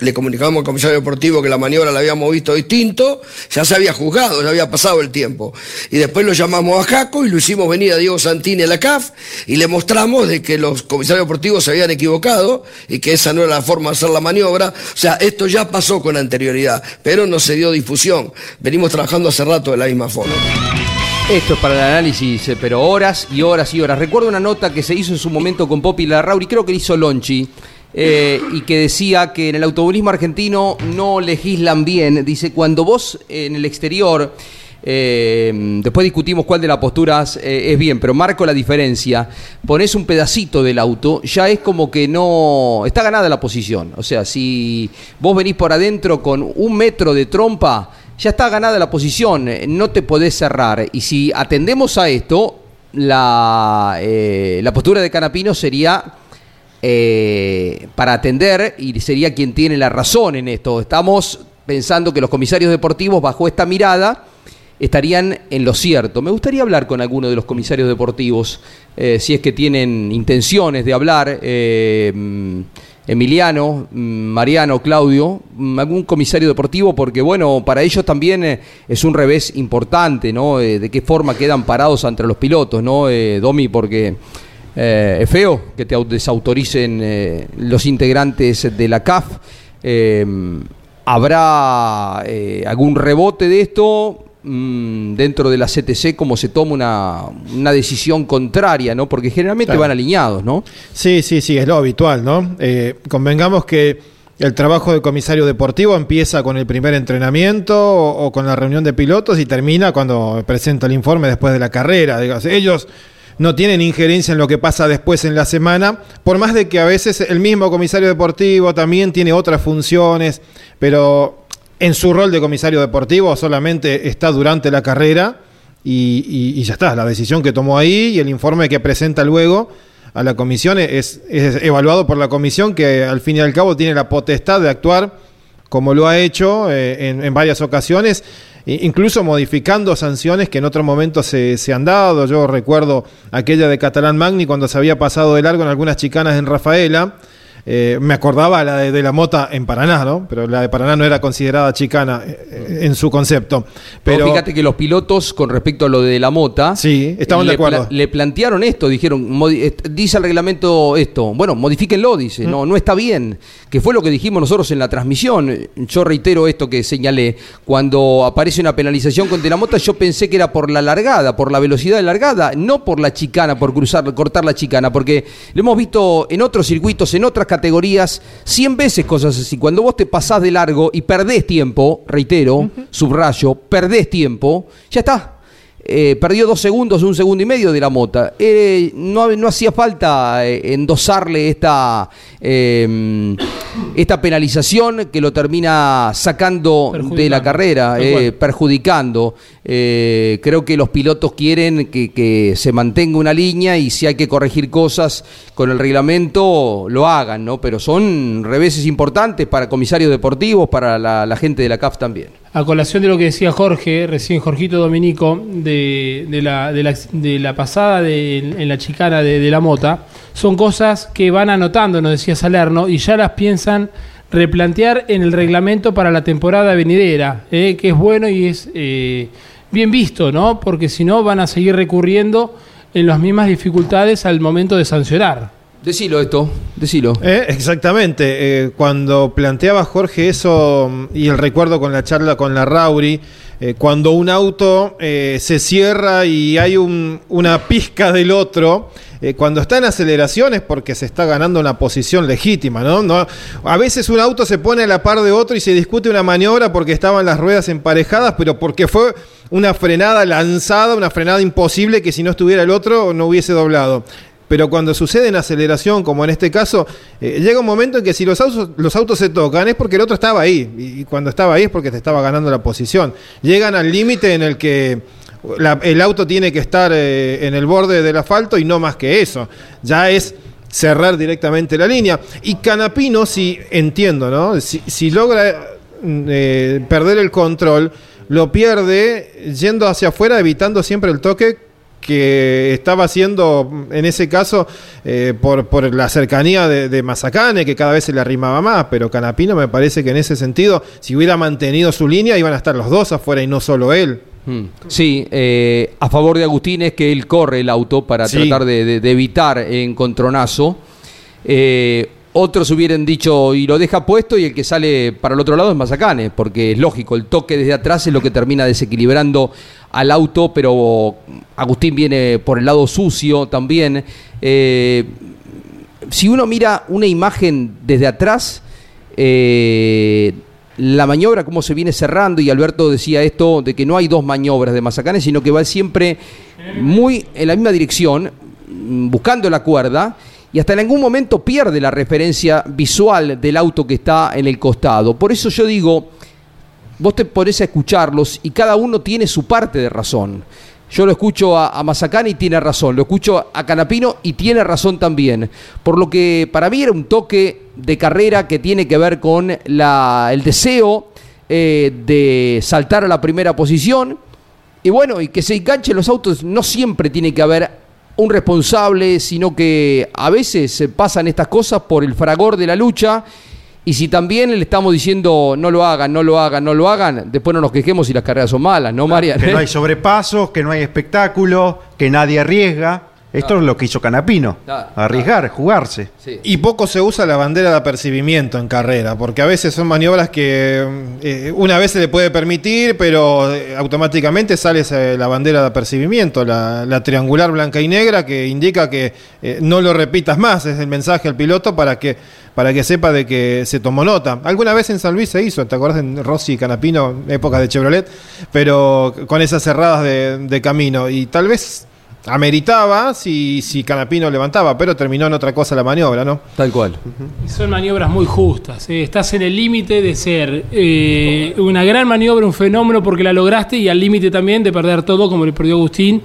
le comunicamos al comisario deportivo que la maniobra la habíamos visto distinto, ya se había juzgado, ya había pasado el tiempo. Y después lo llamamos a Jaco y lo hicimos venir a Diego Santini a la CAF y le mostramos de que los comisarios deportivos se habían equivocado y que esa no era la forma de hacer la maniobra. O sea, esto ya pasó con anterioridad, pero no se dio difusión. Venimos trabajando hace rato de la misma forma.
Esto es para el análisis, eh, pero horas y horas y horas. Recuerdo una nota que se hizo en su momento con Popi Larrauri, creo que hizo Lonchi, eh, y que decía que en el automovilismo argentino no legislan bien. Dice, cuando vos eh, en el exterior, eh, después discutimos cuál de las posturas es bien, pero marco la diferencia, pones un pedacito del auto, ya es como que no... Está ganada la posición. O sea, si vos venís por adentro con un metro de trompa, ya está ganada la posición, no te podés cerrar. Y si atendemos a esto, la, la postura de Canapino sería eh, para atender y sería quien tiene la razón en esto. Estamos pensando que los comisarios deportivos, bajo esta mirada, estarían en lo cierto. Me gustaría hablar con alguno de los comisarios deportivos, eh, si es que tienen intenciones de hablar. eh, mm, Emiliano, mm, Mariano, Claudio, mm, algún comisario deportivo, porque bueno, para ellos también es un revés importante, ¿no? De qué forma quedan parados entre los pilotos, ¿no? Domi, porque eh, es feo que te au- desautoricen eh, los integrantes de la CAF. Eh, ¿Habrá eh, algún rebote de esto mm, dentro de la CTC como se toma una, una decisión contraria, ¿no? Porque generalmente
Claro.
van alineados, ¿no?
Sí, sí, sí, es lo habitual, ¿no? Convengamos que el trabajo del comisario deportivo empieza con el primer entrenamiento o, o con la reunión de pilotos y termina cuando presenta el informe después de la carrera. Ellos no tienen injerencia en lo que pasa después en la semana, por más de que a veces el mismo comisario deportivo también tiene otras funciones, pero en su rol de comisario deportivo solamente está durante la carrera y, ya está, la decisión que tomó ahí y el informe que presenta luego a la comisión es, es evaluado por la comisión que al fin y al cabo tiene la potestad de actuar como lo ha hecho eh, en, en varias ocasiones, incluso modificando sanciones que en otro momento se, se han dado. Yo recuerdo aquella de Catalán Magni cuando se había pasado de largo en algunas chicanas en Rafaela. Eh, me acordaba la de, de la mota en Paraná, ¿no? Pero la de Paraná no era considerada chicana eh, en su concepto.
Pero
Pero
fíjate que los pilotos, con respecto a lo de la mota,
Sí, estaban de
le,
acuerdo.
le plantearon esto, dijeron, dice el reglamento esto, bueno, modifíquenlo, dice,
Mm.
no, no está bien, que fue lo que dijimos nosotros en la transmisión. Yo reitero esto que señalé, cuando aparece una penalización contra la mota, yo pensé que era por la largada, por la velocidad de largada, no por la chicana, por cruzar, cortar la chicana, porque lo hemos visto en otros circuitos, en otras categorías, 100 veces cosas así. Cuando vos te pasás de largo y perdés tiempo, reitero, subrayo, perdés tiempo, ya está. Eh, perdió dos segundos, un segundo y medio de la mota. Eh, no, no hacía falta eh, endosarle esta, eh, esta penalización que lo termina sacando de la carrera, eh, perjudicando. Eh, creo que los pilotos quieren que, que se mantenga una línea y si hay que corregir cosas con el reglamento, lo hagan, ¿no? Pero son reveses importantes para comisarios deportivos, para la, la gente de la CAF también.
A colación de lo que decía Jorge, recién Jorgito Dominico, de, la, de, la, de la pasada de, en la chicana de, de la mota, son cosas que van anotando, nos decía Salerno, y ya las piensan replantear en el reglamento para la temporada venidera, eh, que es bueno y es eh, bien visto, ¿no? Porque si no van a seguir recurriendo en las mismas dificultades al momento de sancionar.
Decilo esto, decilo.
Eh, exactamente. eh, cuando planteaba Jorge eso mm, y el recuerdo con la charla con la Rauri, eh, cuando un auto eh, se cierra y hay un- una pizca del otro, eh, cuando está en aceleración es porque se está ganando una posición legítima, ¿no? ¿no? A veces un auto se pone a la par de otro y se discute una maniobra porque estaban las ruedas emparejadas, pero porque fue una frenada lanzada, una frenada imposible que si no estuviera el otro no hubiese doblado. Pero cuando sucede en aceleración, como en este caso, eh, llega un momento en que si los autos, los autos se tocan es porque el otro estaba ahí. Y, cuando estaba ahí es porque te estaba ganando la posición. Llegan al límite en el que el auto tiene que estar eh, en el borde del asfalto y no más que eso. Ya es cerrar directamente la línea. Y Canapino, si entiendo, ¿no? Si, si logra mm, eh, perder el control, lo pierde yendo hacia afuera, evitando siempre el toque que estaba haciendo en ese caso eh, por, por la cercanía de, de Mazacane, que cada vez se le arrimaba más, pero Canapino me parece que en ese sentido, si hubiera mantenido su línea, iban a estar los dos afuera y no solo él.
Mm. Sí, eh, a favor de Agustín es que él corre el auto para
Sí.
tratar de, de- de evitar encontronazo. Eh, otros hubieran dicho y lo deja puesto y el que sale para el otro lado es Mazacane, porque es lógico, el toque desde atrás es lo que termina desequilibrando al auto, pero Agustín viene por el lado sucio también. Eh, si uno mira una imagen desde atrás, eh, la maniobra, cómo se viene cerrando, y Alberto decía esto, de que no hay dos maniobras de Mazacane, sino que va siempre muy en la misma dirección, buscando la cuerda, y hasta en algún momento pierde la referencia visual del auto que está en el costado. Por eso yo digo, vos te pones a escucharlos y cada uno tiene su parte de razón. Yo lo escucho a, a y tiene razón, lo escucho a Canapino y tiene razón también. Por lo que para mí era un toque de carrera que tiene que ver con el deseo eh, de saltar a la primera posición. Y bueno, y que se enganchen los autos, no siempre tiene que haber un responsable, sino que a veces se pasan estas cosas por el fragor de la lucha. Y si también le estamos diciendo no lo hagan, no lo hagan, no lo hagan, después no nos quejemos si las carreras son malas, ¿no, María?
Que no hay sobrepasos, que no hay espectáculo, que nadie arriesga. Esto es lo que hizo Canapino.
Claro,
Arriesgar, jugarse.
Y poco se usa la bandera de apercibimiento en carrera, porque a veces son maniobras que eh, una vez se le puede permitir, pero eh, automáticamente sale esa- la bandera de apercibimiento, la, la triangular blanca y negra, que indica que eh, no lo repitas más, es el mensaje al piloto para que, para que sepa de que se tomó nota. Alguna vez en San Luis se hizo, ¿te acuerdas en Rossi y Canapino, época de Chevrolet? Pero con esas cerradas de, de camino, y tal vez ameritaba si, si Canapino levantaba, pero terminó en otra cosa la maniobra, ¿no?
Tal cual.
Son maniobras muy justas. eh. Estás en el límite de ser eh, una gran maniobra, un fenómeno porque la lograste y al límite también de perder todo como le perdió Agustín.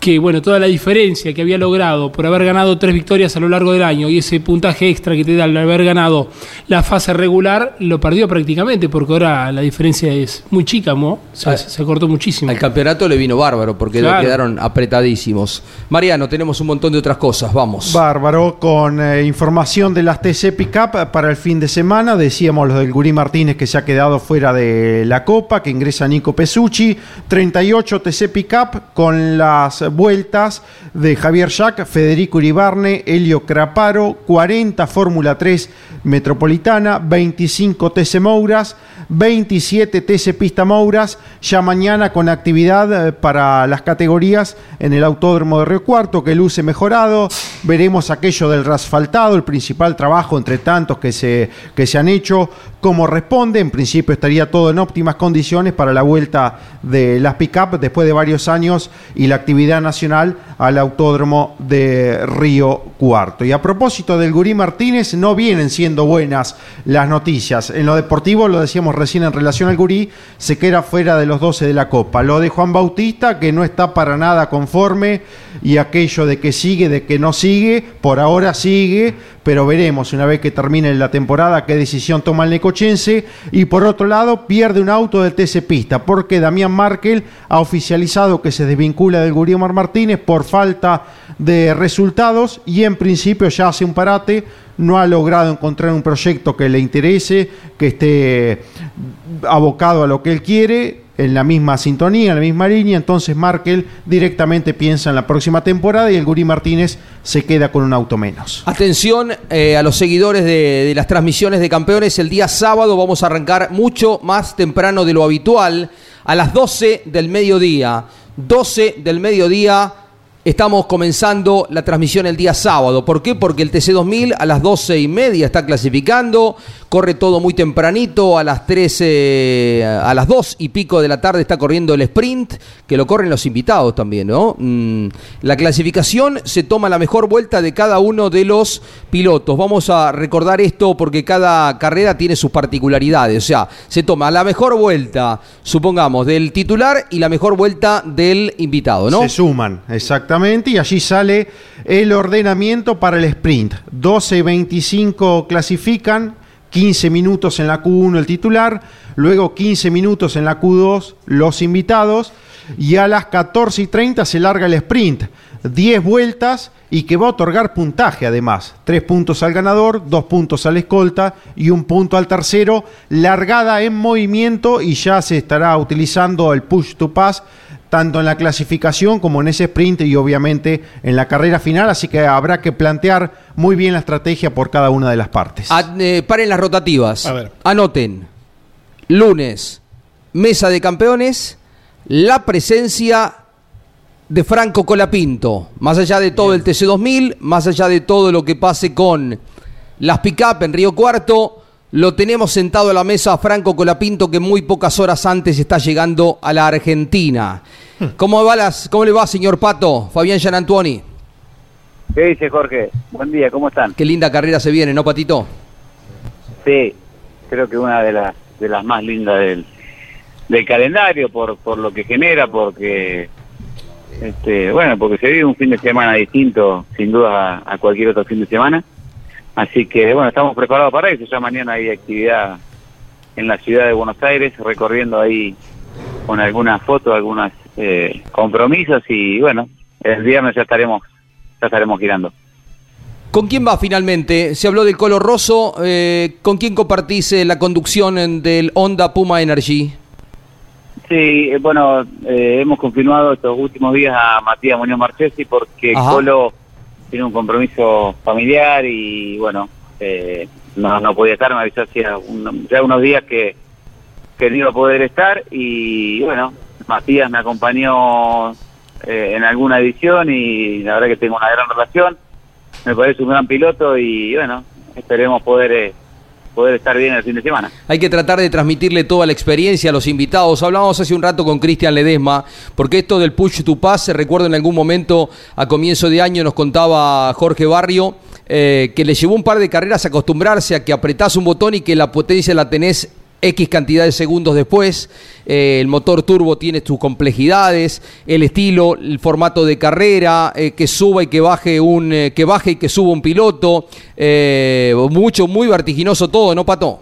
Que bueno, toda la diferencia que había logrado por haber ganado tres victorias a lo largo del año y ese puntaje extra que te da al haber ganado la fase regular, lo perdió prácticamente porque ahora la diferencia es muy chica, ¿no? O sea,
Ah.
se, se cortó muchísimo.
Al campeonato le vino bárbaro porque
Claro.
quedaron apretadísimos. Mariano, tenemos un montón de otras cosas, vamos.
Bárbaro, con eh, información de las TC Pickup para el fin de semana. Decíamos lo del Gurí Martínez que se ha quedado fuera de la Copa, que ingresa Nico Pesucci. 38 TC Pickup con las vueltas de Javier Jack, Federico Uribarne, Helio Craparo. 40 Fórmula 3 Metropolitana, 25 TC Mouras, 27 TC Pista Mouras. Ya mañana con actividad eh, para las categorías en el Autódromo de Río Cuarto, que luce mejorado. Veremos aquello del rasfaltado, el principal trabajo entre tantos que se, que se han hecho, cómo responde. En principio estaría todo en óptimas condiciones para la vuelta de las pick-up después de varios años y la actividad nacional al Autódromo de Río Cuarto. Y a propósito del Gurí Martínez, no vienen siendo buenas las noticias. En lo deportivo, lo decíamos recién en relación al Gurí, se queda fuera de los 12 de la Copa. Lo de Juan Bautista, que no está para nada conforme, y aquello de que sigue, de que no sigue, por ahora sigue, pero veremos una vez que termine la temporada qué decisión toma el necochense. Y por otro lado, pierde un auto del TC Pista, porque Damián Markel ha oficializado que se desvincula del Gurí Omar Martínez por falta de resultados y en principio ya hace un parate, no ha logrado encontrar un proyecto que le interese, que esté abocado a lo que él quiere, en la misma sintonía, en la misma línea, entonces Markel directamente piensa en la próxima temporada y el Gurí Martínez se queda con un auto menos.
Atención eh, a los seguidores de, de las transmisiones de campeones. El día sábado vamos a arrancar mucho más temprano de lo habitual. a las 12 del mediodía. 12 del mediodía Estamos comenzando la transmisión el día sábado. ¿Por qué? Porque el TC2000 a las 12 y media está clasificando. Corre todo muy tempranito. A las 13, a las 2 y pico de la tarde está corriendo el sprint, que lo corren los invitados también, ¿no? Mm, la clasificación se toma la mejor vuelta de cada uno de los pilotos. Vamos a recordar esto porque cada carrera tiene sus particularidades. O sea, se toma la mejor vuelta, supongamos, del titular y la mejor vuelta del invitado, ¿no?
Se suman, exactamente y allí sale el ordenamiento para el sprint. 12 y 25 clasifican, 15 minutos en la Q1 el titular, luego 15 minutos en la Q2 los invitados y a las 14 y 30 se larga el sprint. 10 vueltas y que va a otorgar puntaje además. 3 puntos al ganador, 2 puntos al escolta y un punto al tercero. Largada en movimiento y ya se estará utilizando el push to pass tanto en la clasificación como en ese sprint y obviamente en la carrera final, así que habrá que plantear muy bien la estrategia por cada una de las partes.
Eh, paren las rotativas. Anoten. Lunes, mesa de campeones, la presencia de Franco Colapinto, más allá de todo el TC2000, más allá de todo lo que pase con las pick-up en Río Cuarto, lo tenemos sentado a la mesa a Franco Colapinto que muy pocas horas antes está llegando a la Argentina. Hmm. ¿Cómo, va las, cómo le va, señor Pato? Fabián Gianantuoni.
¿Qué dice Jorge? Buen día, ¿cómo están?
Qué linda carrera se viene, ¿no, Patito?
Sí, creo que una de las, de las más lindas del, del calendario por, por lo que genera, porque este, bueno, porque se vive un fin de semana distinto, sin duda, a cualquier otro fin de semana. Así que bueno, estamos preparados para eso. Ya mañana hay actividad en la ciudad de Buenos Aires, recorriendo ahí con algunas fotos, algunos eh, compromisos y bueno, el viernes ya estaremos, ya estaremos girando.
¿Con quién va finalmente? Se habló del Colo Rosso. Eh, ¿Con quién compartís eh, la conducción del Honda Puma Energy?
Sí, bueno, hemos confirmado estos últimos días a Matías Muñoz Marchesi porque Colo tiene un compromiso familiar y bueno, eh, no, no podía estar, me avisó hacía ya unos días que, que no iba a poder estar y bueno, Matías me acompañó eh, en alguna edición y la verdad que tengo una gran relación, me parece un gran piloto y bueno, esperemos poder... Eh, poder estar bien el fin de semana.
Hay que tratar de transmitirle toda la experiencia a los invitados. Hablábamos hace un rato con Cristian Ledesma, porque esto del push to pass, se recuerda en algún momento a comienzo de año nos contaba Jorge Barrio, eh, que le llevó un par de carreras acostumbrarse a que apretás un botón y que la potencia la tenés X cantidad de segundos después. Eh, el motor turbo tiene sus complejidades, el estilo, el formato de carrera, eh, que suba y que baje un, eh, que baje y que suba un piloto, mucho, muy vertiginoso todo, ¿no, Pato?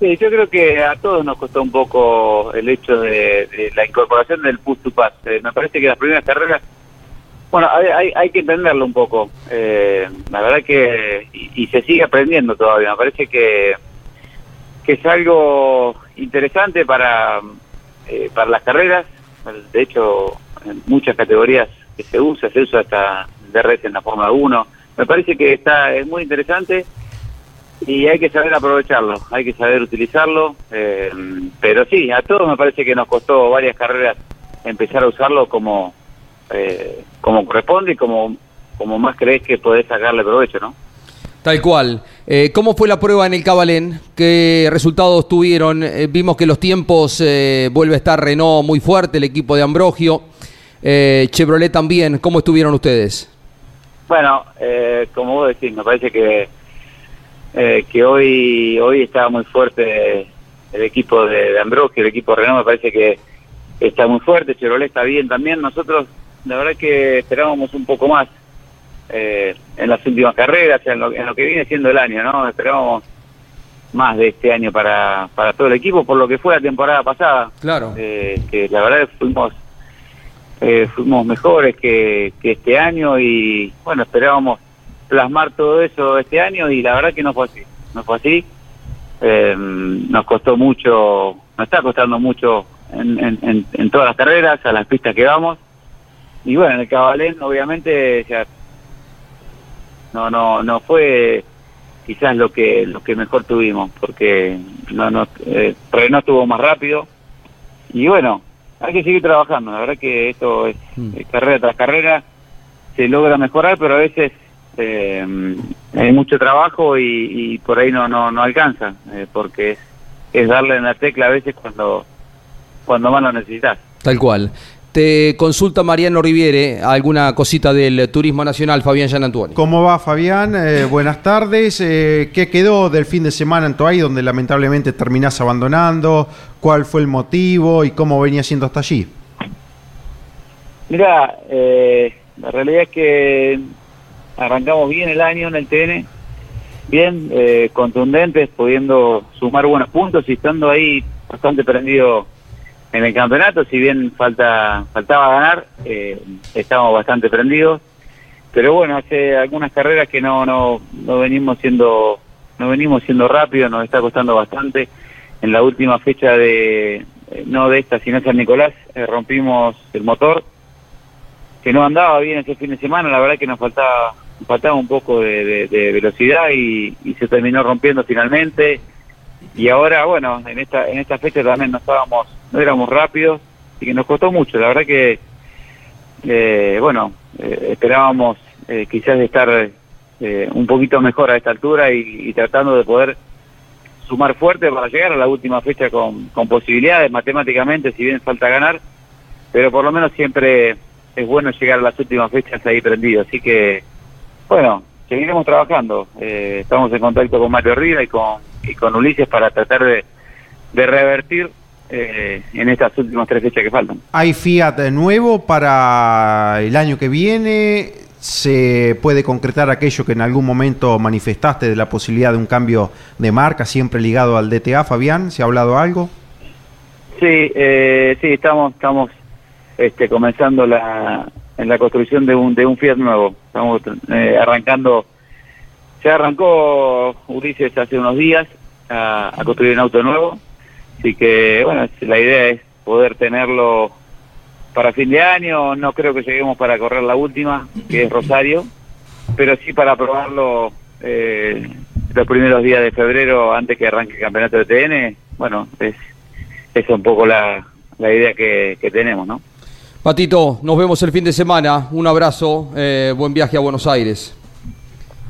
Sí, yo creo que a todos nos costó un poco el hecho de, la incorporación del push to pass. me parece que las primeras carreras, bueno, hay, hay, que entenderlo un poco. la verdad que, y se sigue aprendiendo todavía, me parece que que es algo interesante para, eh, para las carreras. De hecho, en muchas categorías que se usa, se usa hasta DRS en la Fórmula 1. Me parece que está es muy interesante y hay que saber aprovecharlo, hay que saber utilizarlo. Eh, pero sí, a todos me parece que nos costó varias carreras empezar a usarlo como, eh, como corresponde y como, como más crees que podés sacarle provecho, ¿no?
Tal cual. Eh, ¿Cómo fue la prueba en el Cabalén? ¿Qué resultados tuvieron? Eh, vimos que los tiempos eh, vuelve a estar Renault muy fuerte, el equipo de Ambrogio. Chevrolet también. ¿Cómo estuvieron ustedes?
Bueno, como vos decís, me parece que que hoy hoy está muy fuerte el equipo de, de Ambrogio, el equipo de Renault me parece que está muy fuerte. Chevrolet está bien también. Nosotros, la verdad que esperábamos un poco más eh, en las últimas carreras, en lo, que viene siendo el año, ¿no? Esperamos más de este año para, para todo el equipo, por lo que fue la temporada pasada.
Claro.
Eh, que la verdad fuimos eh, fuimos mejores que, que este año y bueno, esperábamos plasmar todo eso este año y la verdad que no fue así. No fue así. nos costó mucho, nos está costando mucho en, en, en, todas las carreras, a las pistas que vamos. Y bueno, en el Cabalén, obviamente, ya no no no fue quizás lo que lo que mejor tuvimos porque no no eh, Renault estuvo más rápido y bueno, hay que seguir trabajando. La verdad que esto es eh, carrera tras carrera, se logra mejorar, pero a veces eh, hay mucho trabajo y, y por ahí no no, no alcanza, eh, porque es, es darle en la tecla a veces cuando, cuando más lo necesitas.
Tal cual. Te consulta Mariano Riviere alguna cosita del turismo nacional, Fabián Gianantuoni.
¿Cómo va Fabián? Eh, buenas tardes. Eh, ¿Qué quedó del fin de semana en Toay, donde lamentablemente terminás abandonando? ¿Cuál fue el motivo y cómo venía siendo hasta allí?
Mira, eh, la realidad es que arrancamos bien el año en el TN, bien, eh, contundentes, pudiendo sumar buenos puntos y estando ahí bastante prendido en el campeonato, si bien falta faltaba ganar, eh, estábamos bastante prendidos, pero bueno, hace algunas carreras que no no no venimos siendo no venimos siendo rápidos, nos está costando bastante. En la última fecha de eh, no de esta, sino San Nicolás, eh, rompimos el motor que no andaba bien ese fin de semana, la verdad que nos faltaba faltaba un poco de velocidad y, y se terminó rompiendo finalmente y ahora bueno en esta en esta fecha también no estábamos no éramos rápidos y que nos costó mucho. La verdad que eh, bueno eh, esperábamos eh, quizás estar eh, un poquito mejor a esta altura y, tratando de poder sumar fuerte para llegar a la última fecha con, con posibilidades matemáticamente si bien falta ganar pero por lo menos siempre es bueno llegar a las últimas fechas ahí prendido. Así que bueno seguiremos trabajando. Eh, estamos en contacto con Mario Riva y con y con Ulises para tratar de, de revertir eh, en estas últimas tres fechas que faltan.
¿Hay Fiat nuevo para el año que viene? ¿Se puede concretar aquello que en algún momento manifestaste de la posibilidad de un cambio de marca, siempre ligado al DTA, Fabián? ¿Se ha hablado algo?
Sí, eh, sí, estamos estamos este, comenzando la en la construcción de un de un Fiat nuevo. Estamos eh, arrancando, ya arrancó Ulises hace unos días a, a construir un auto nuevo, así que bueno, la idea es poder tenerlo para fin de año. No creo que lleguemos para correr la última, que es Rosario, pero sí para probarlo eh, los primeros días de febrero antes que arranque el campeonato de TN. Bueno, es es un poco la, la idea que, que tenemos, ¿no?
Patito, nos vemos el fin de semana. Un abrazo, eh, buen viaje a Buenos Aires.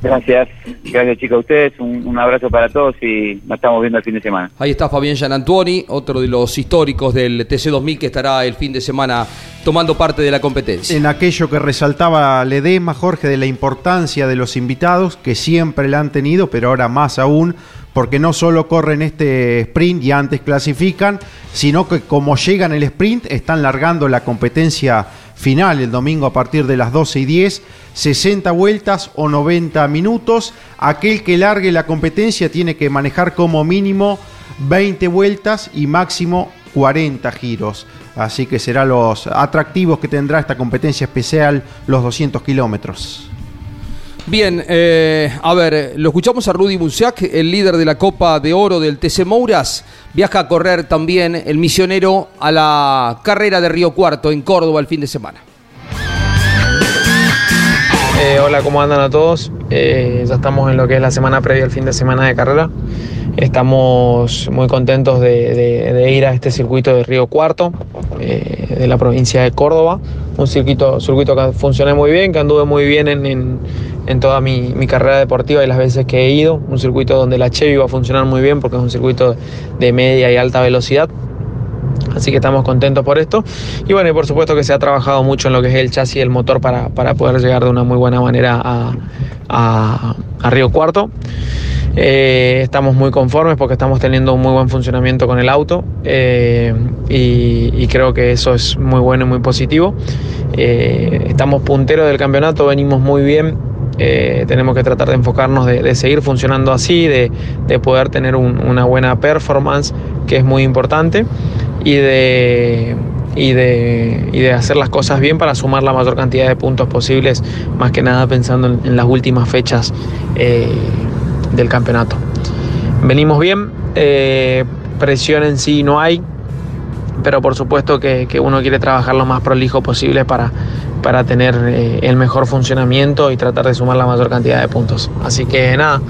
Gracias, gracias chicos a ustedes, un, un abrazo para todos y nos estamos viendo el fin de semana.
Ahí está Fabián Gianantuoni, otro de los históricos del TC2000 que estará el fin de semana tomando parte de la competencia.
En aquello que resaltaba Ledesma, Jorge, de la importancia de los invitados, que siempre la han tenido, pero ahora más aún, porque no solo corren este sprint y antes clasifican, sino que como llegan el sprint, están largando la competencia final el domingo a partir de las 12 y 10, 60 vueltas o 90 minutos. Aquel que largue la competencia tiene que manejar como mínimo 20 vueltas y máximo 40 giros. Así que serán los atractivos que tendrá esta competencia especial, los 200 kilómetros.
Bien, eh, a ver, lo escuchamos a Rudy Bunciac, el líder de la Copa de Oro del TC Mouras. Viaja a correr también el misionero a la carrera de Río Cuarto en Córdoba el fin de semana.
Eh, hola, ¿cómo andan a todos? Eh, ya estamos en lo que es la semana previa al fin de semana de carrera. Estamos muy contentos de, ir a este circuito de Río Cuarto, de la provincia de Córdoba. Un circuito, circuito que funciona muy bien, que anduve muy bien en, en- en toda mi, mi carrera deportiva y las veces que he ido. Un circuito donde la Chevy va a funcionar muy bien porque es un circuito de media y alta velocidad. Así que estamos contentos por esto. Y bueno, y por supuesto que se ha trabajado mucho en lo que es el chasis y el motor para, para poder llegar de una muy buena manera a, a- Río Cuarto. Eh, estamos muy conformes porque estamos teniendo un muy buen funcionamiento con el auto eh, y, creo que eso es muy bueno y muy positivo. Eh, estamos punteros del campeonato, venimos muy bien. Tenemos que tratar de enfocarnos de, seguir funcionando así, de, de poder tener un- una buena performance, que es muy importante, y de, y, de, y de hacer las cosas bien para sumar la mayor cantidad de puntos posibles, más que nada pensando en, las últimas fechas eh, del campeonato. Venimos bien, eh, presión en sí no hay, pero por supuesto que, que uno quiere trabajar lo más prolijo posible para, para tener eh, el mejor funcionamiento y tratar de sumar la mayor cantidad de puntos. Así que nada,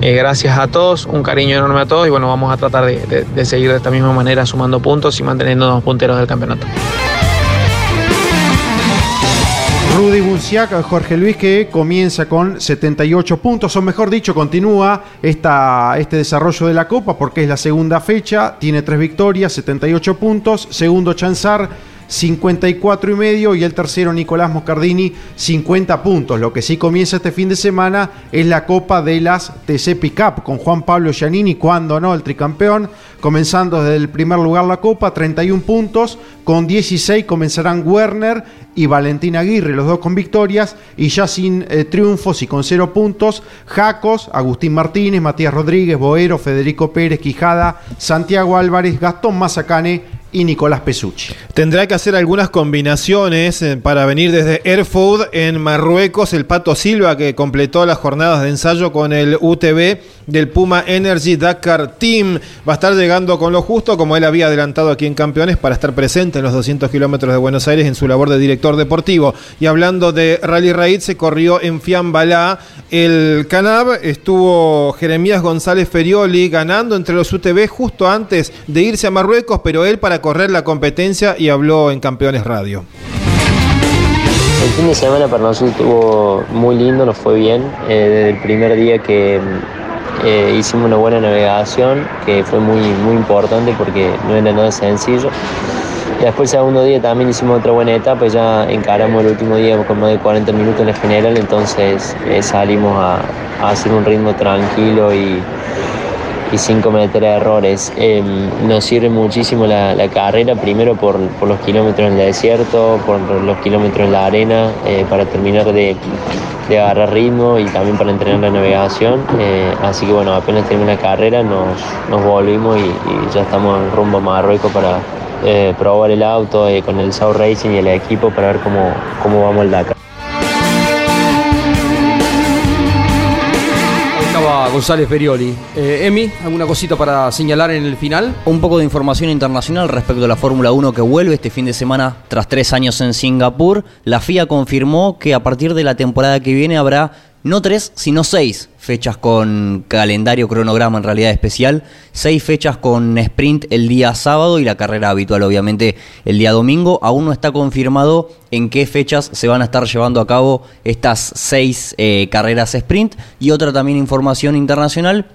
eh, gracias a todos, un cariño enorme a todos y bueno, vamos a tratar de, seguir de esta misma manera sumando puntos y manteniéndonos punteros del campeonato.
Rudy Bunciac, Jorge Luis, que comienza con 78 puntos, o mejor dicho, continúa esta, este desarrollo de la Copa porque es la segunda fecha, tiene tres victorias, 78 puntos, segundo Chanzar, 54 y medio, y el tercero Nicolás Moscardini, 50 puntos. Lo que sí comienza este fin de semana es la Copa de las TC Pickup con Juan Pablo Giannini, cuando no, el tricampeón, comenzando desde el primer lugar la Copa, 31 puntos, con 16 comenzarán Werner y Valentín Aguirre, los dos con victorias, y ya sin eh, triunfos y con cero puntos, Jacos, Agustín Martínez, Matías Rodríguez, Boero, Federico Pérez, Quijada, Santiago Álvarez, Gastón Mazacane y Nicolás Pesucci.
Tendrá que hacer algunas combinaciones eh, para venir desde Airfood en Marruecos. El Pato Silva que completó las jornadas de ensayo con el UTV del Puma Energy Dakar Team. Va a estar llegando con lo justo, como él había adelantado aquí en Campeones, para estar presente en los 200 kilómetros de Buenos Aires en su labor de director deportivo. Y hablando de Rally Raid, se corrió en Fiambalá el Canab. Estuvo Jeremías González Ferioli ganando entre los UTV justo antes de irse a Marruecos, pero él para correr la competencia y habló en Campeones Radio.
El fin de semana para nosotros estuvo muy lindo, nos fue bien. Eh, desde el primer día que eh, hicimos una buena navegación, que fue muy, muy importante porque no era nada sencillo. Después el segundo día también hicimos otra buena etapa, y ya encaramos el último día con más de 40 minutos en general, entonces eh, salimos a hacer un ritmo tranquilo y, y sin cometer errores. Eh, nos sirve muchísimo la, la carrera, primero por, por los kilómetros en el desierto, por los kilómetros en la arena, eh, para terminar de, de agarrar ritmo y también para entrenar la navegación. Eh, así que bueno, apenas termina la carrera nos, nos volvimos y, ya estamos en rumbo a Marruecos para eh, probar el auto con el South Racing y el equipo para ver cómo, cómo vamos el Dakar.
González Ferioli. Eh, Emi, ¿alguna cosita para señalar en el final?
Un poco de información internacional respecto a la Fórmula 1 que vuelve este fin de semana tras tres años en Singapur. La FIA confirmó que a partir de la temporada que viene habrá no tres, sino seis fechas con calendario cronograma en realidad especial, seis fechas con sprint el día sábado y la carrera habitual obviamente el día domingo. Aún no está confirmado en qué fechas se van a estar llevando a cabo estas seis eh, carreras sprint y otra también información internacional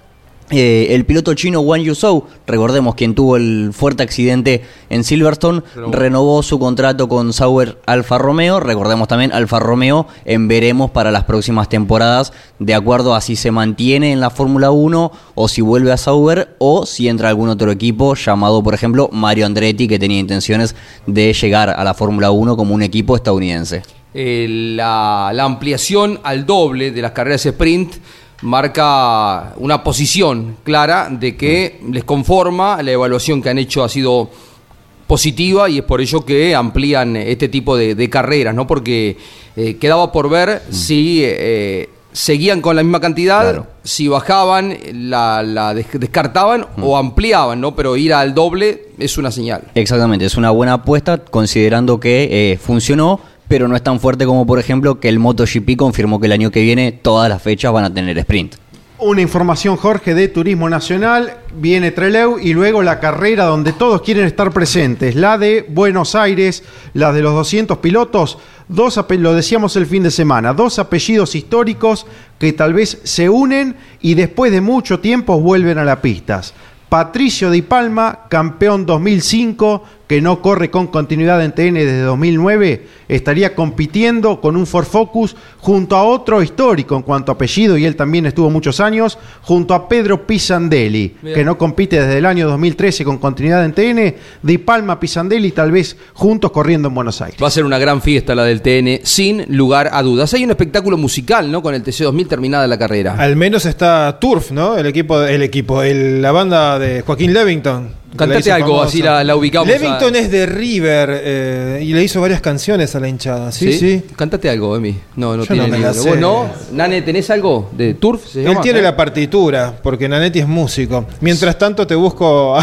eh, el piloto chino Wang Yuzhou, recordemos quien tuvo el fuerte accidente en Silverstone, renovó su contrato con Sauber Alfa Romeo. Recordemos también Alfa Romeo en veremos para las próximas temporadas, de acuerdo a si se mantiene en la Fórmula 1 o si vuelve a Sauber o si entra algún otro equipo llamado, por ejemplo, Mario Andretti, que tenía intenciones de llegar a la Fórmula 1 como un equipo estadounidense.
Eh, la, la ampliación al doble de las carreras sprint marca una posición clara de que les conforma, la evaluación que han hecho ha sido positiva y es por ello que amplían este tipo de, de carreras, ¿no? Porque eh, quedaba por ver si eh, seguían con la misma cantidad, si bajaban, la, la des- descartaban o ampliaban, ¿no? Pero ir al doble es una señal.
Exactamente, es una buena apuesta considerando que eh, funcionó, pero no es tan fuerte como por ejemplo que el MotoGP confirmó que el año que viene todas las fechas van a tener sprint.
Una información, Jorge, de Turismo Nacional. Viene Treleu y luego la carrera donde todos quieren estar presentes. La de Buenos Aires, la de los 200 pilotos. Dos, lo decíamos el fin de semana, dos apellidos históricos que tal vez se unen y después de mucho tiempo vuelven a las pistas. Patricio Di Palma, campeón 2005, que no corre con continuidad en TN desde 2009, estaría compitiendo con un Ford Focus junto a otro histórico en cuanto a apellido, y él también estuvo muchos años, junto a Pedro Pisandelli,
Bien.
que no compite desde el año 2013 con continuidad en TN, Di Palma, Pisandelli, tal vez juntos corriendo en Buenos Aires.
Va a ser una gran fiesta la del TN, sin lugar a dudas. Hay un espectáculo musical, ¿no? Con el TC2000 terminada la carrera.
Al menos está Turf, ¿no? El equipo, el equipo, el- la banda de Joaquín Levington.
Cantate algo,
famosa.
así la- la ubicamos
Levington
a-
es de River eh, y le hizo varias canciones a la hinchada. Sí, sí.
Cantate algo, Emi. No, no
Yo
tiene
no me
ni
la
uno.
sé.
¿Vos no? Nane, ¿tenés algo de Turf? se
Él
llama?
tiene
¿Eh?
la partitura, porque Nanetti es músico. Mientras tanto, te busco,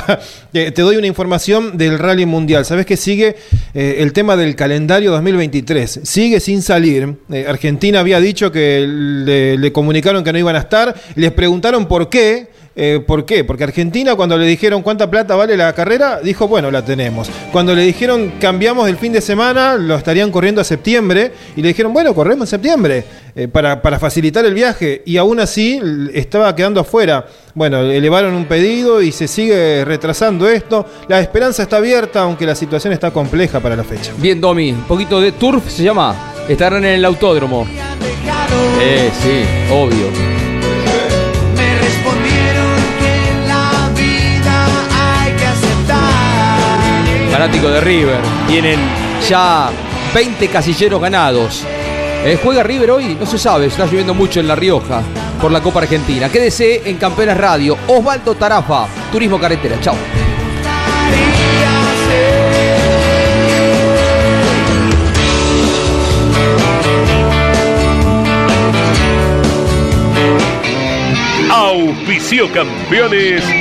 te te doy una información del Rally Mundial. ¿Sabes que sigue eh, el tema del calendario 2023? Sigue sin salir. Eh, Argentina había dicho que le, le comunicaron que no iban a estar. Les preguntaron por qué. Eh, ¿Por qué? Porque Argentina cuando le dijeron cuánta plata vale la carrera, dijo, bueno, la tenemos. Cuando le dijeron cambiamos el fin de semana, lo estarían corriendo a septiembre, y le dijeron, bueno, corremos en septiembre, eh, para, para facilitar el viaje, y aún así estaba quedando afuera. Bueno, elevaron un pedido y se sigue retrasando esto. La esperanza está abierta, aunque la situación está compleja para la fecha.
Bien, Domi, un poquito de Turf se llama. Estarán en el autódromo. Eh, sí, obvio. Fanático de River. Tienen ya 20 casilleros ganados. Eh, ¿Juega River hoy? No se sabe, está lloviendo mucho en La Rioja por la Copa Argentina. Quédese en Campeones Radio. Osvaldo Tarafa, Turismo Carretera. Chao.
Auspicio campeones.